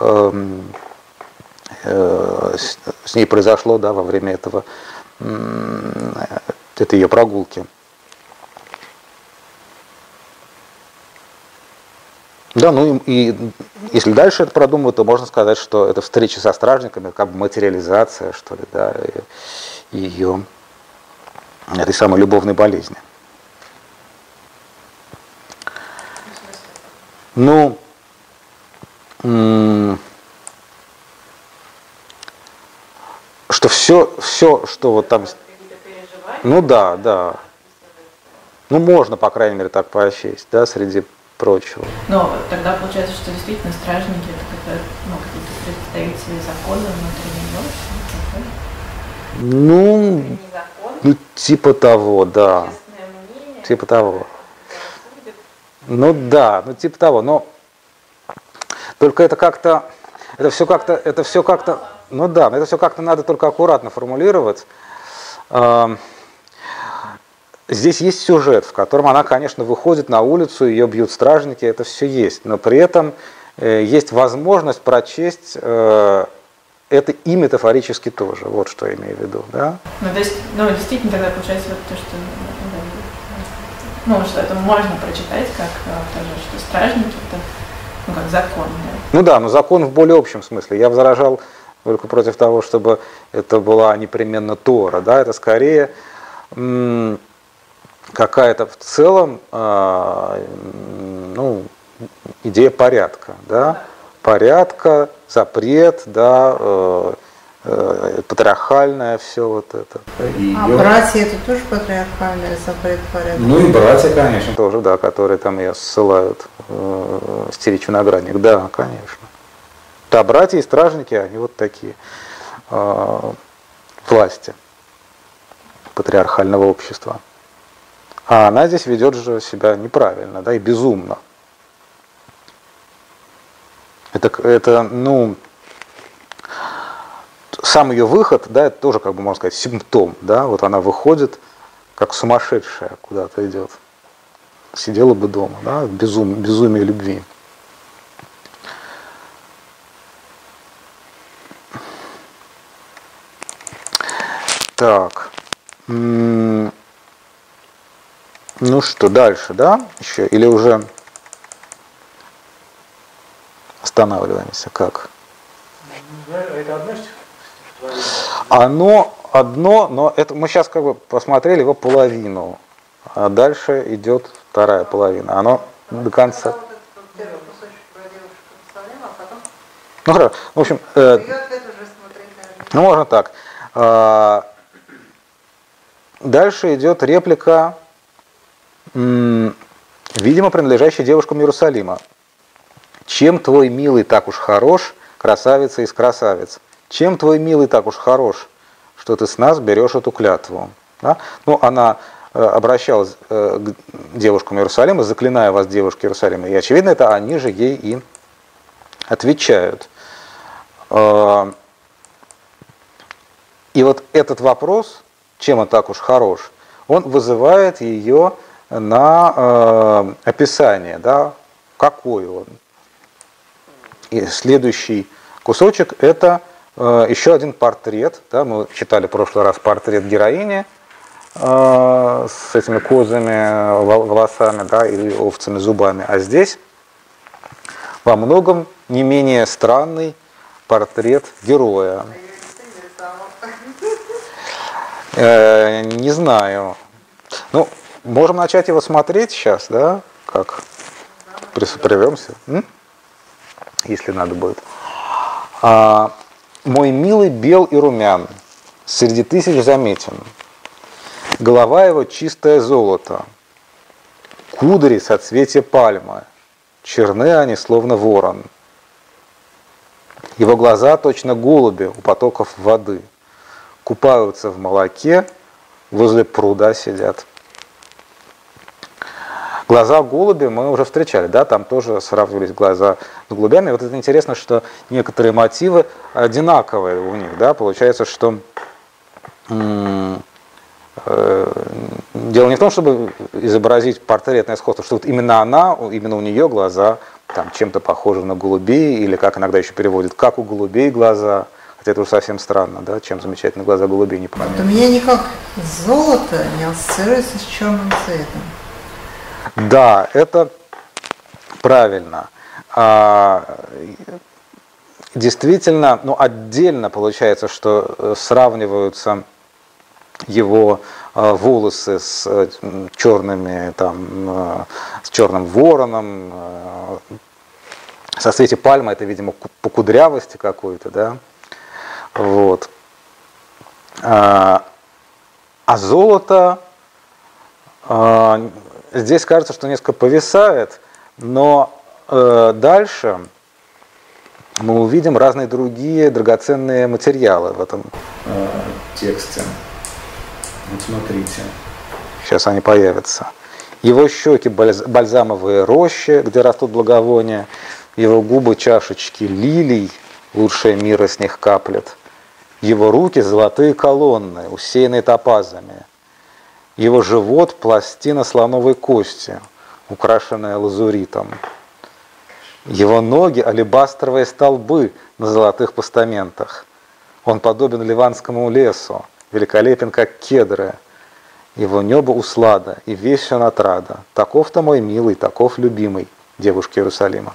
э, Э, с ней произошло да, во время этого, этой ее прогулки. Да, ну и, если дальше это продумывать, то можно сказать, что это встреча со стражниками, как бы материализация, что ли, да, ее этой самой любовной болезни. Ну, что все, все, что вот там... Ну да, да. Ну можно, по крайней мере, так поощрить, да, среди прочего. Но тогда получается, что действительно стражники это какие-то ну, какие представители закона внутри него? Ну, ну, типа того, да. Типа того. Ну да, ну типа того, но только это как-то, это все как-то, это все как-то, ну да, но это все как-то надо только аккуратно формулировать. Здесь есть сюжет, в котором она, конечно, выходит на улицу, ее бьют стражники, это все есть. Но при этом э, есть возможность прочесть э, это и метафорически тоже. Вот что я имею в виду. Да? Ну, то есть, ну, действительно, тогда получается вот то, что ну, что это можно прочитать, как э, тоже, что стражники это ну, как закон. Да? Ну да, но закон в более общем смысле. Я возражал только против того, чтобы это была непременно Тора. Да? Это скорее какая-то в целом а, ну, идея порядка. Да? Порядка, запрет, да, э, э, патриархальное все вот это. И а ее... братья это тоже патриархальное, запрет порядка? Ну и братья, конечно, тоже, да, которые там ее ссылают, э, стеречь виноградник, да, конечно. Что а братья и стражники, они вот такие э, власти патриархального общества. А она здесь ведет же себя неправильно, да, и безумно. Это, это ну, сам ее выход, да, это тоже, как бы можно сказать, симптом, да, вот она выходит, как сумасшедшая куда-то идет. Сидела бы дома, да, безум, безумие любви. Так. Ну что, дальше, да? Еще? Или уже останавливаемся? Как? Это одно Оно одно, но это мы сейчас как бы посмотрели его половину. А дальше идет вторая половина. Оно до конца. Ну хорошо. В общем, э, ну можно так. А, Дальше идет реплика, видимо, принадлежащая девушкам Иерусалима. Чем твой милый так уж хорош, красавица из красавиц? Чем твой милый так уж хорош, что ты с нас берешь эту клятву? Да? Ну, она э, обращалась э, к девушкам Иерусалима, заклиная вас, девушки Иерусалима. И, очевидно, это они же ей и отвечают. Э, и вот этот вопрос, чем он так уж хорош, он вызывает ее на э, описание, да, какой он. И следующий кусочек это э, еще один портрет. Да, мы читали в прошлый раз портрет героини э, с этими козами, волосами да, или овцами зубами. А здесь во многом не менее странный портрет героя. Не знаю. Ну, можем начать его смотреть сейчас, да? Как? Прервемся? Если надо будет. А, мой милый бел и румян, среди тысяч заметен. Голова его чистое золото, кудри соцветия пальмы, черны они, словно ворон. Его глаза точно голуби у потоков воды – купаются в молоке, возле пруда сидят. Глаза голуби мы уже встречали, да, там тоже сравнивались глаза с голубями. Вот это интересно, что некоторые мотивы одинаковые у них, да, получается, что э, дело не в том, чтобы изобразить портретное сходство, что вот именно она, именно у нее глаза там чем-то похожи на голубей, или как иногда еще переводят, как у голубей глаза, Хотя это уже совсем странно, да, чем замечательно глаза голубей не понятно. Вот у меня никак золото не ассоциируется с черным цветом. Да, это правильно. А, действительно, ну, отдельно получается, что э, сравниваются его э, волосы с э, черными, там, с черным вороном, со свете пальмы, это, видимо, по кудрявости какой-то, да, вот. А, а золото здесь кажется, что несколько повисает, но э, дальше мы увидим разные другие драгоценные материалы в этом э, тексте. Вот смотрите. Сейчас они появятся. Его щеки бальзамовые рощи, где растут благовония, его губы чашечки лилий, лучшее мира с них каплет – его руки – золотые колонны, усеянные топазами. Его живот – пластина слоновой кости, украшенная лазуритом. Его ноги – алебастровые столбы на золотых постаментах. Он подобен ливанскому лесу, великолепен, как кедры. Его небо услада, и весь он отрада. Таков-то мой милый, таков любимый девушки Иерусалима.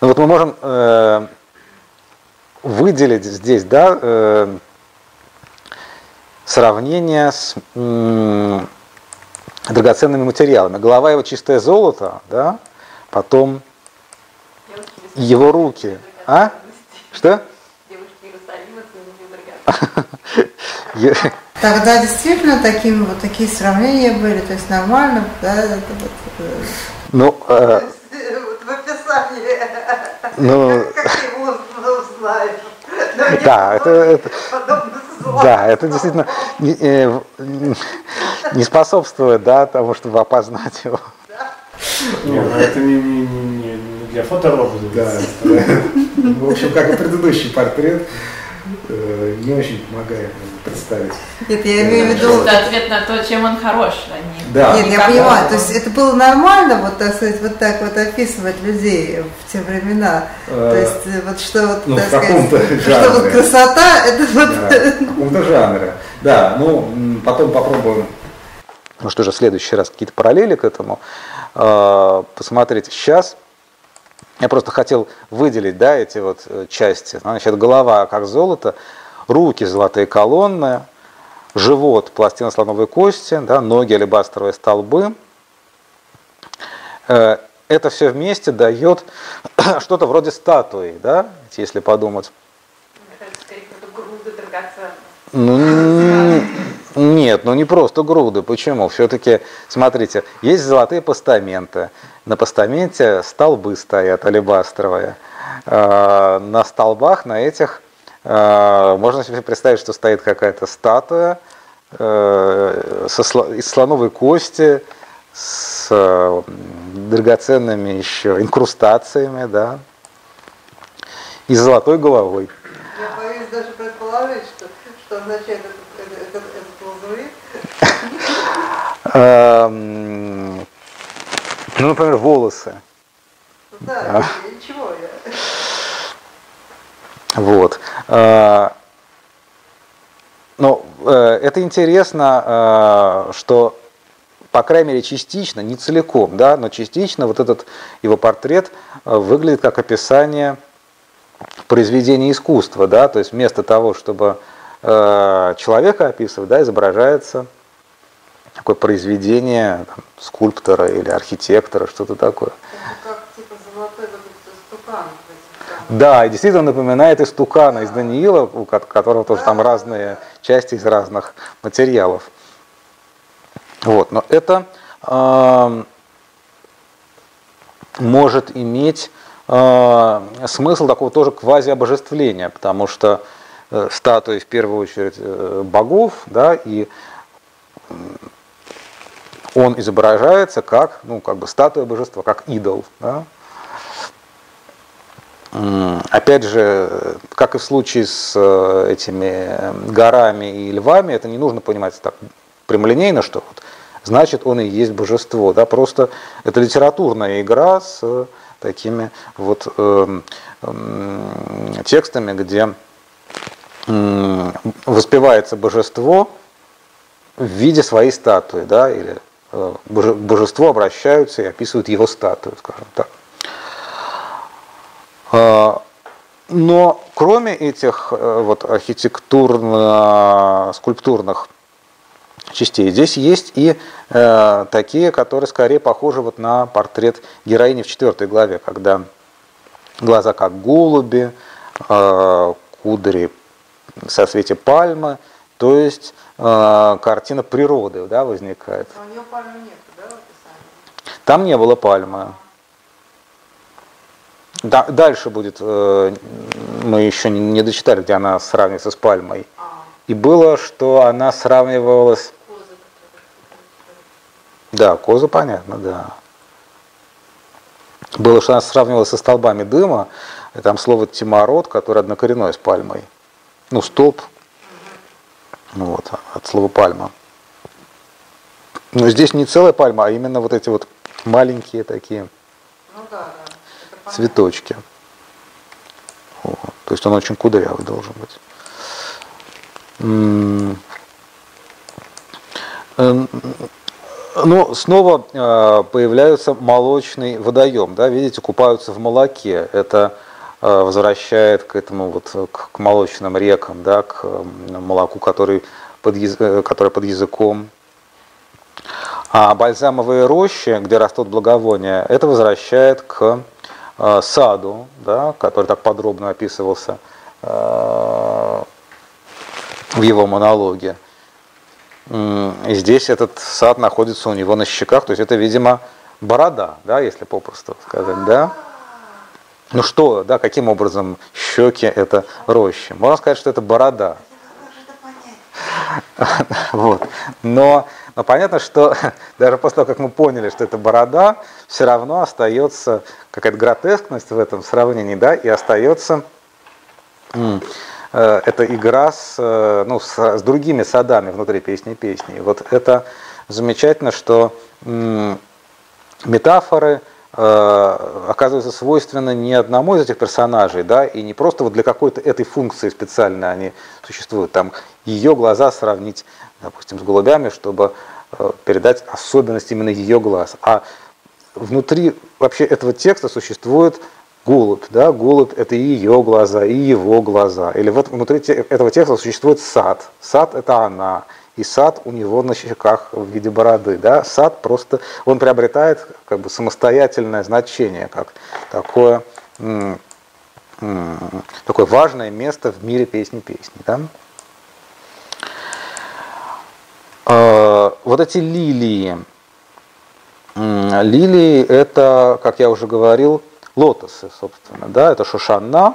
Ну вот мы можем э, выделить здесь да, э, сравнение с э, драгоценными материалами. Голова его чистое золото, да, потом его руки. А? Что? [LAUGHS] Тогда действительно таким, вот такие сравнения были, то есть нормально, да? Ну, э, в описании Ну, [LAUGHS] да, это, это, да, это действительно не, э, не способствует да, тому, чтобы опознать его. Ну это не для фоторобота. Да, в общем, как и предыдущий портрет, э, не очень помогает представить. Нет, я имею в виду... Это ответ на то, чем он хорош, а не... Да. Нет, я понимаю, то есть это было нормально, вот, так сказать, вот так вот описывать людей в те времена. То э, есть э, вот что вот, ну, так сказать, что вот красота, это вот... Да, в каком-то жанре. Да, ну, потом попробуем. Ну что же, в следующий раз какие-то параллели к этому э, посмотреть. Сейчас я просто хотел выделить, да, эти вот части. Значит, голова как золото, руки золотые колонны, живот пластина слоновой кости, да, ноги алебастровые столбы. Э, это все вместе дает [CLEARS THROAT] что-то вроде статуи, да, если подумать. Ну, нет, ну не просто груды. Почему? Все-таки, смотрите, есть золотые постаменты. На постаменте столбы стоят алебастровые. Э, на столбах, на этих можно себе представить, что стоит какая-то статуя э, из слоновой кости с э, драгоценными еще инкрустациями, да, и золотой головой. Я боюсь даже предположить, что, что означает этот, этот, этот, эм, Ну, например, волосы. Да, ничего. Вот. А, но э, это интересно, э, что, по крайней мере, частично, не целиком, да, но частично вот этот его портрет э, выглядит как описание произведения искусства, да, то есть вместо того, чтобы человека описывать, да, изображается такое произведение там, скульптора или архитектора, что-то такое. Это как типа золотой вот стукан. Да, и действительно напоминает истукана из Даниила, у которого тоже там разные части из разных материалов. Вот, но это э, может иметь э, смысл такого тоже квазиобожествления, потому что э, статуи в первую очередь э, богов, да, и он изображается как, ну, как бы статуя божества, как идол, да, Опять же, как и в случае с э, этими горами и львами, это не нужно понимать так прямолинейно, что вот, значит он и есть божество. Да? Просто это литературная игра с такими вот э, э, текстами, где э, воспевается божество в виде своей статуи, да, или э, божество обращаются и описывают его статую, скажем так. А, но кроме этих э, вот архитектурно-скульптурных частей, здесь есть и э, такие, которые скорее похожи вот на портрет героини в четвертой главе, когда глаза как голуби, э, кудри со свете пальмы, то есть э, картина природы да, возникает. А у нее пальмы нет, да, в Там не было пальмы. Да, дальше будет, э, мы еще не, не дочитали, где она сравнивается с пальмой. И было, что она сравнивалась... Да, коза понятно, да. Было, что она сравнивалась со столбами дыма, и там слово тимород, который однокоренной с пальмой. Ну, столб, вот, от слова пальма. Но здесь не целая пальма, а именно вот эти вот маленькие такие. Ну да, да цветочки. Вот. То есть он очень кудрявый должен быть. Ну, снова э, появляется молочный водоем, да, видите, купаются в молоке. Это э, возвращает к этому вот к молочным рекам, да, к молоку, который под, э, который под языком. А бальзамовые рощи, где растут благовония, это возвращает к Э, саду, да, который так подробно описывался э, в его монологе. И здесь этот сад находится у него на щеках, то есть это, видимо, борода, да, если попросту сказать, да. Ну что, да, каким образом щеки это рощи? Можно сказать, что это борода. [LAUGHS] Вот. Но, но понятно, что [LAUGHS] даже после того, как мы поняли, что это борода, все равно остается какая-то гротескность в этом сравнении, да, и остается э, эта игра с, э, ну, с, с другими садами внутри песни песни. Вот это замечательно, что метафоры э, оказываются свойственны не одному из этих персонажей, да, и не просто вот для какой-то этой функции специально они существуют. Там ее глаза сравнить, допустим, с голубями, чтобы э, передать особенность именно ее глаз. А внутри вообще этого текста существует голубь, да, голубь это и ее глаза, и его глаза. Или вот внутри этого текста существует сад. Сад это она и сад у него на щеках в виде бороды. Да? Сад просто, он приобретает как бы самостоятельное значение, как такое, такое важное место в мире песни песни. Да? А, вот эти лилии, лилии это, как я уже говорил, лотосы, собственно, да, это шушанна,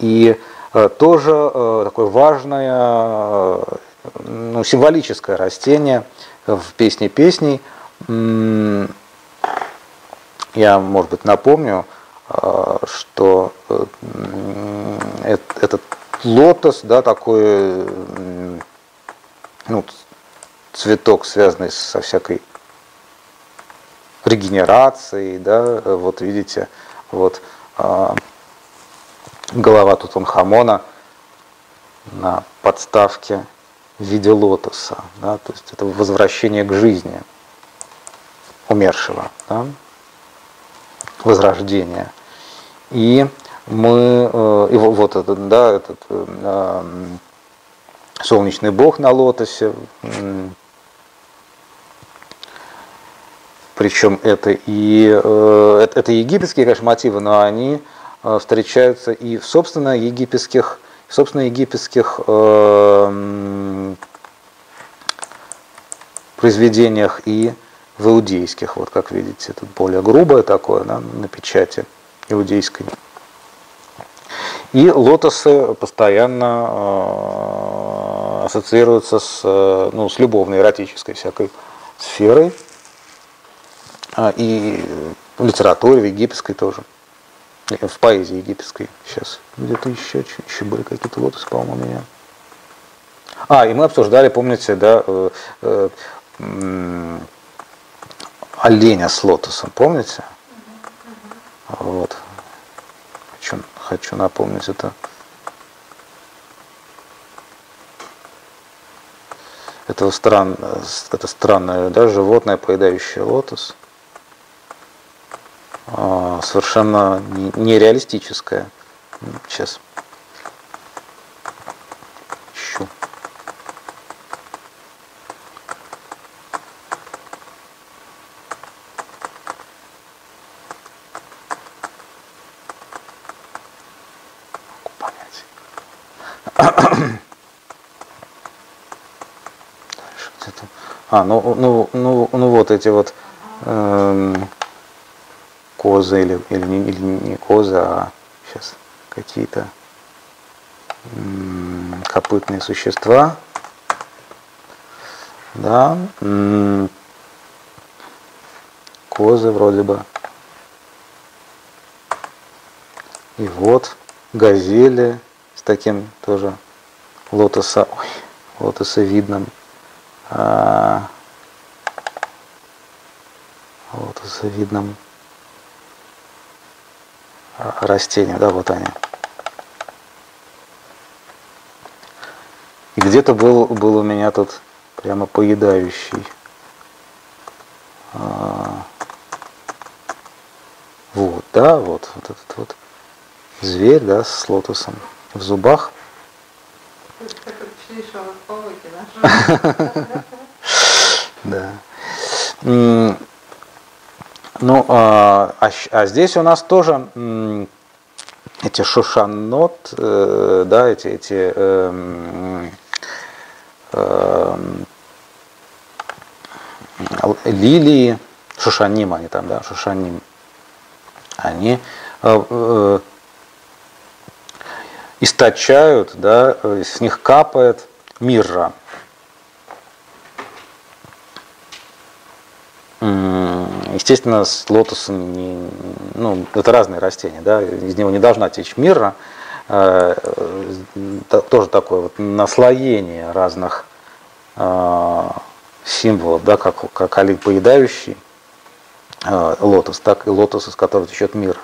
и Э, тоже э, такое важное, э, ну, символическое растение в песне песней. Я, может быть, напомню, что этот лотос, да, такой ну, цветок, связанный со всякой регенерацией, да, вот видите, вот голова Тутанхамона на подставке в виде лотоса. Да, то есть это возвращение к жизни умершего, да, возрождение. И мы, э, и вот этот, да, этот э, солнечный бог на лотосе, причем это и э, это, египетские, конечно, мотивы, но они Э, встречаются и в собственно египетских, собственно египетских э, произведениях и в иудейских. Вот как видите, тут более грубое такое да, на печати иудейской. И лотосы постоянно э, ассоциируются с, э, ну, с любовной, эротической всякой сферой. А, и в литературе, в египетской тоже в поэзии египетской. Сейчас где-то еще, еще были какие-то лотосы, по-моему, у меня. А, и мы обсуждали, помните, да, э, э, э, оленя с лотосом, помните? Вот. Хочу, напомнить это. Это, стран, это странное да, животное, поедающее лотос. А, совершенно нереалистическое. Сейчас. Ищу. А, ну, ну, ну, ну вот эти вот эм, козы или, или, не, или не козы, а сейчас какие-то копытные существа. Да, козы вроде бы. И вот газели с таким тоже лотоса, ой, лотосовидным, а, лотосовидным растения, да, вот они. И где-то был, был у меня тут прямо поедающий. А, вот, да, вот, вот этот вот зверь, да, с лотосом в зубах. [LAUGHS] Да. Ну, а, а, а здесь у нас тоже эти шушанот, э, да, эти, эти э, э, лилии, шушаним они там, да, шушаним, они э, э, источают, да, с них капает мирра. Естественно, с лотосом не, ну, это разные растения, да, из него не должна течь мирра. Э, тоже такое вот наслоение разных э, символов, да, как, как поедающий э, лотос, так и лотос, из которого течет мира.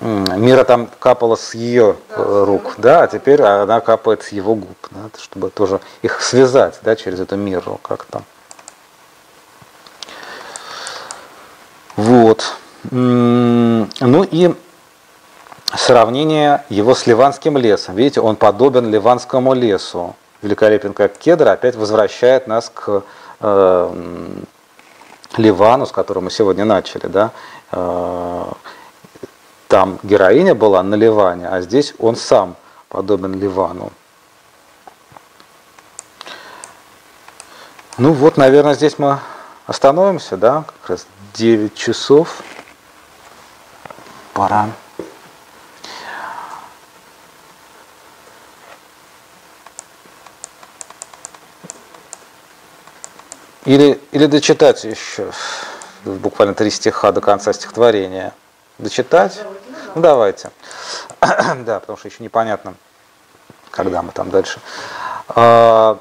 Мира там капала с ее да, рук, да, а теперь она капает с его губ, да, чтобы тоже их связать да, через эту миру как-то. Вот. Ну и сравнение его с ливанским лесом. Видите, он подобен ливанскому лесу. Великолепен как кедр, опять возвращает нас к э, Ливану, с которым мы сегодня начали. Да? Там героиня была на Ливане, а здесь он сам подобен Ливану. Ну вот, наверное, здесь мы остановимся, да, как раз 9 часов. Пора. Или, или дочитать еще буквально три стиха до конца стихотворения. Дочитать? Ну, давайте. [CLEARS THROAT] да, потому что еще непонятно, когда мы там дальше. А,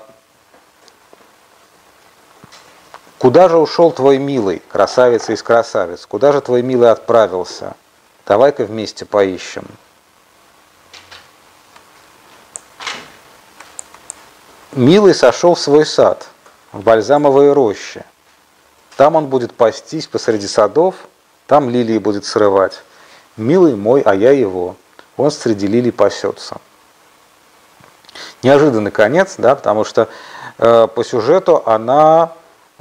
Куда же ушел твой милый, красавица из красавиц? Куда же твой милый отправился? Давай-ка вместе поищем. Милый сошел в свой сад, в бальзамовые рощи. Там он будет пастись посреди садов, там лилии будет срывать. Милый мой, а я его. Он среди лилий пасется. Неожиданный конец, да, потому что э, по сюжету она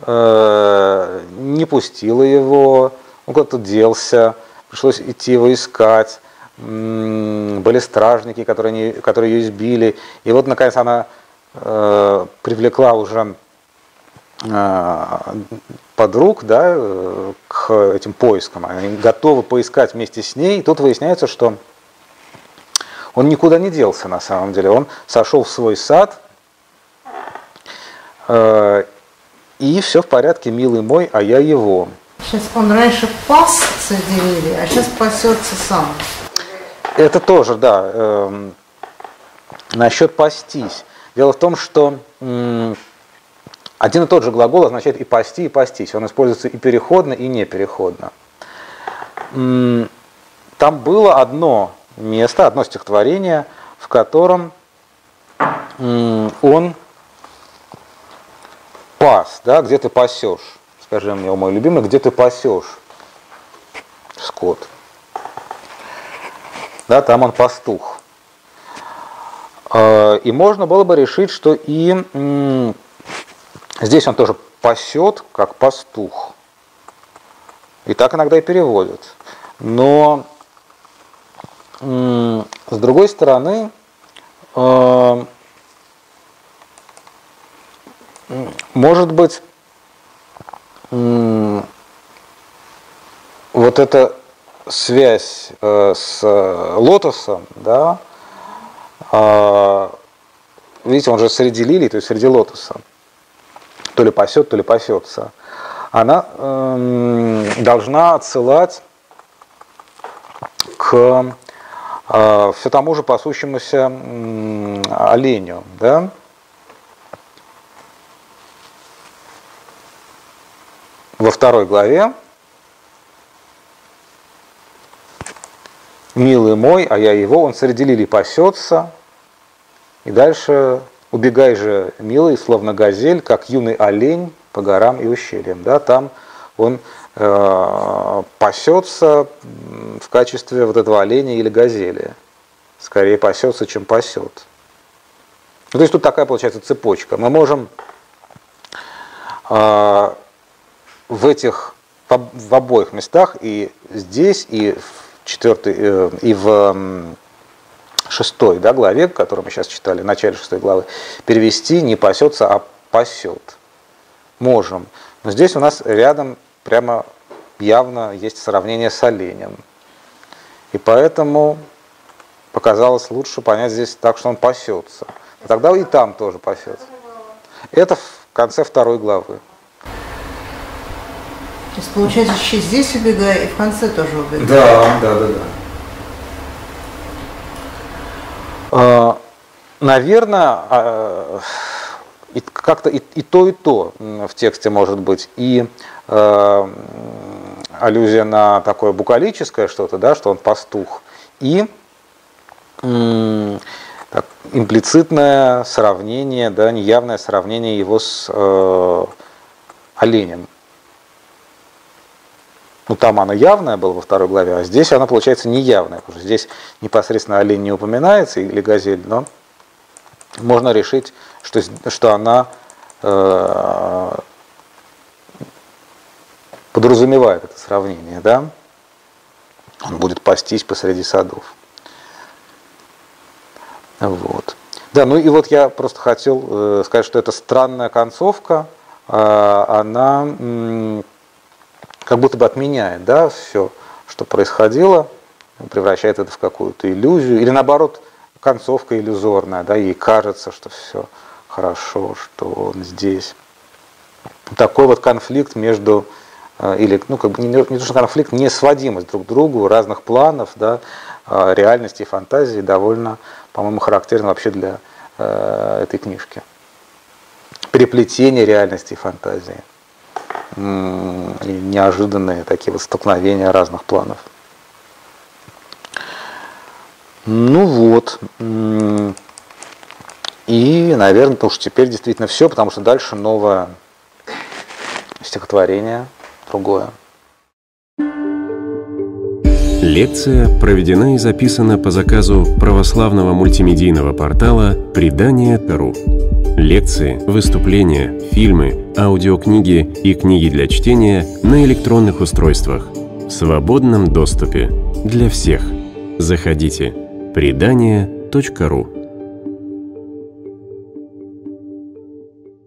Э, не пустила его, он куда-то делся, пришлось идти его искать. Были стражники, которые, не, которые ее избили. И вот, наконец, она э, привлекла уже э, подруг да, к этим поискам. Они готовы поискать вместе с ней. И тут выясняется, что он никуда не делся на самом деле. Он сошел в свой сад, э, и все в порядке, милый мой, а я его. Сейчас он раньше пас соединили, а сейчас пасется сам. Это тоже, да. Э, насчет пастись. Дело в том, что э, один и тот же глагол означает и пасти, и пастись. Он используется и переходно, и непереходно. Э, там было одно место, одно стихотворение, в котором э, он пас, да, где ты пасешь? Скажи мне, о мой любимый, где ты пасешь скот? Да, там он пастух. А, и можно было бы решить, что и здесь он тоже пасет, как пастух. И так иногда и переводят. Но с другой стороны, а, может быть, вот эта связь э, с лотосом, да, видите, он же среди лилий, то есть среди лотоса, то ли пасет, то ли пасется, она эм, должна отсылать к э, все тому же пасущемуся оленю, да, во второй главе, «Милый мой, а я его, он среди лилий пасется». И дальше «Убегай же, милый, словно газель, как юный олень по горам и ущельям». Да, там он э, пасется в качестве вот этого оленя или газели. Скорее пасется, чем пасет. Ну, то есть тут такая получается цепочка. Мы можем э, в этих в обоих местах и здесь и в четвертой э, и в шестой да, главе, которую мы сейчас читали, в начале шестой главы, перевести не пасется, а пасет. Можем. Но здесь у нас рядом прямо явно есть сравнение с оленем. И поэтому показалось лучше понять здесь так, что он пасется. А тогда и там тоже пасется. Это в конце второй главы. То есть получается, здесь убегая и в конце тоже убегая. Да, да, да, да. Наверное, а, как-то и, и то, и то в тексте может быть. И э, аллюзия на такое букалическое что-то, да, что он пастух, и так, имплицитное сравнение, да, неявное сравнение его с э, оленем. Ну, там она явная была во второй главе, а здесь она, получается, неявная, потому что здесь непосредственно олень не упоминается, или газель, но можно решить, что, что она э, подразумевает это сравнение, да? Он будет пастись посреди садов. Вот. Да, ну и вот я просто хотел э, сказать, что это странная концовка, э, она как будто бы отменяет, да, все, что происходило, превращает это в какую-то иллюзию, или наоборот, концовка иллюзорная, да, ей кажется, что все хорошо, что он здесь. Такой вот конфликт между э, или, ну, как бы не, не то, что конфликт, не сводимость друг к другу разных планов, да, э, реальности и фантазии довольно, по-моему, характерно вообще для э, этой книжки. Переплетение реальности и фантазии. И неожиданные такие вот столкновения разных планов. Ну вот. И, наверное, то уж теперь действительно все, потому что дальше новое стихотворение, другое. Лекция проведена и записана по заказу православного мультимедийного портала «Предание.ру». Лекции, выступления, фильмы, аудиокниги и книги для чтения на электронных устройствах. В свободном доступе для всех. Заходите – предание.ру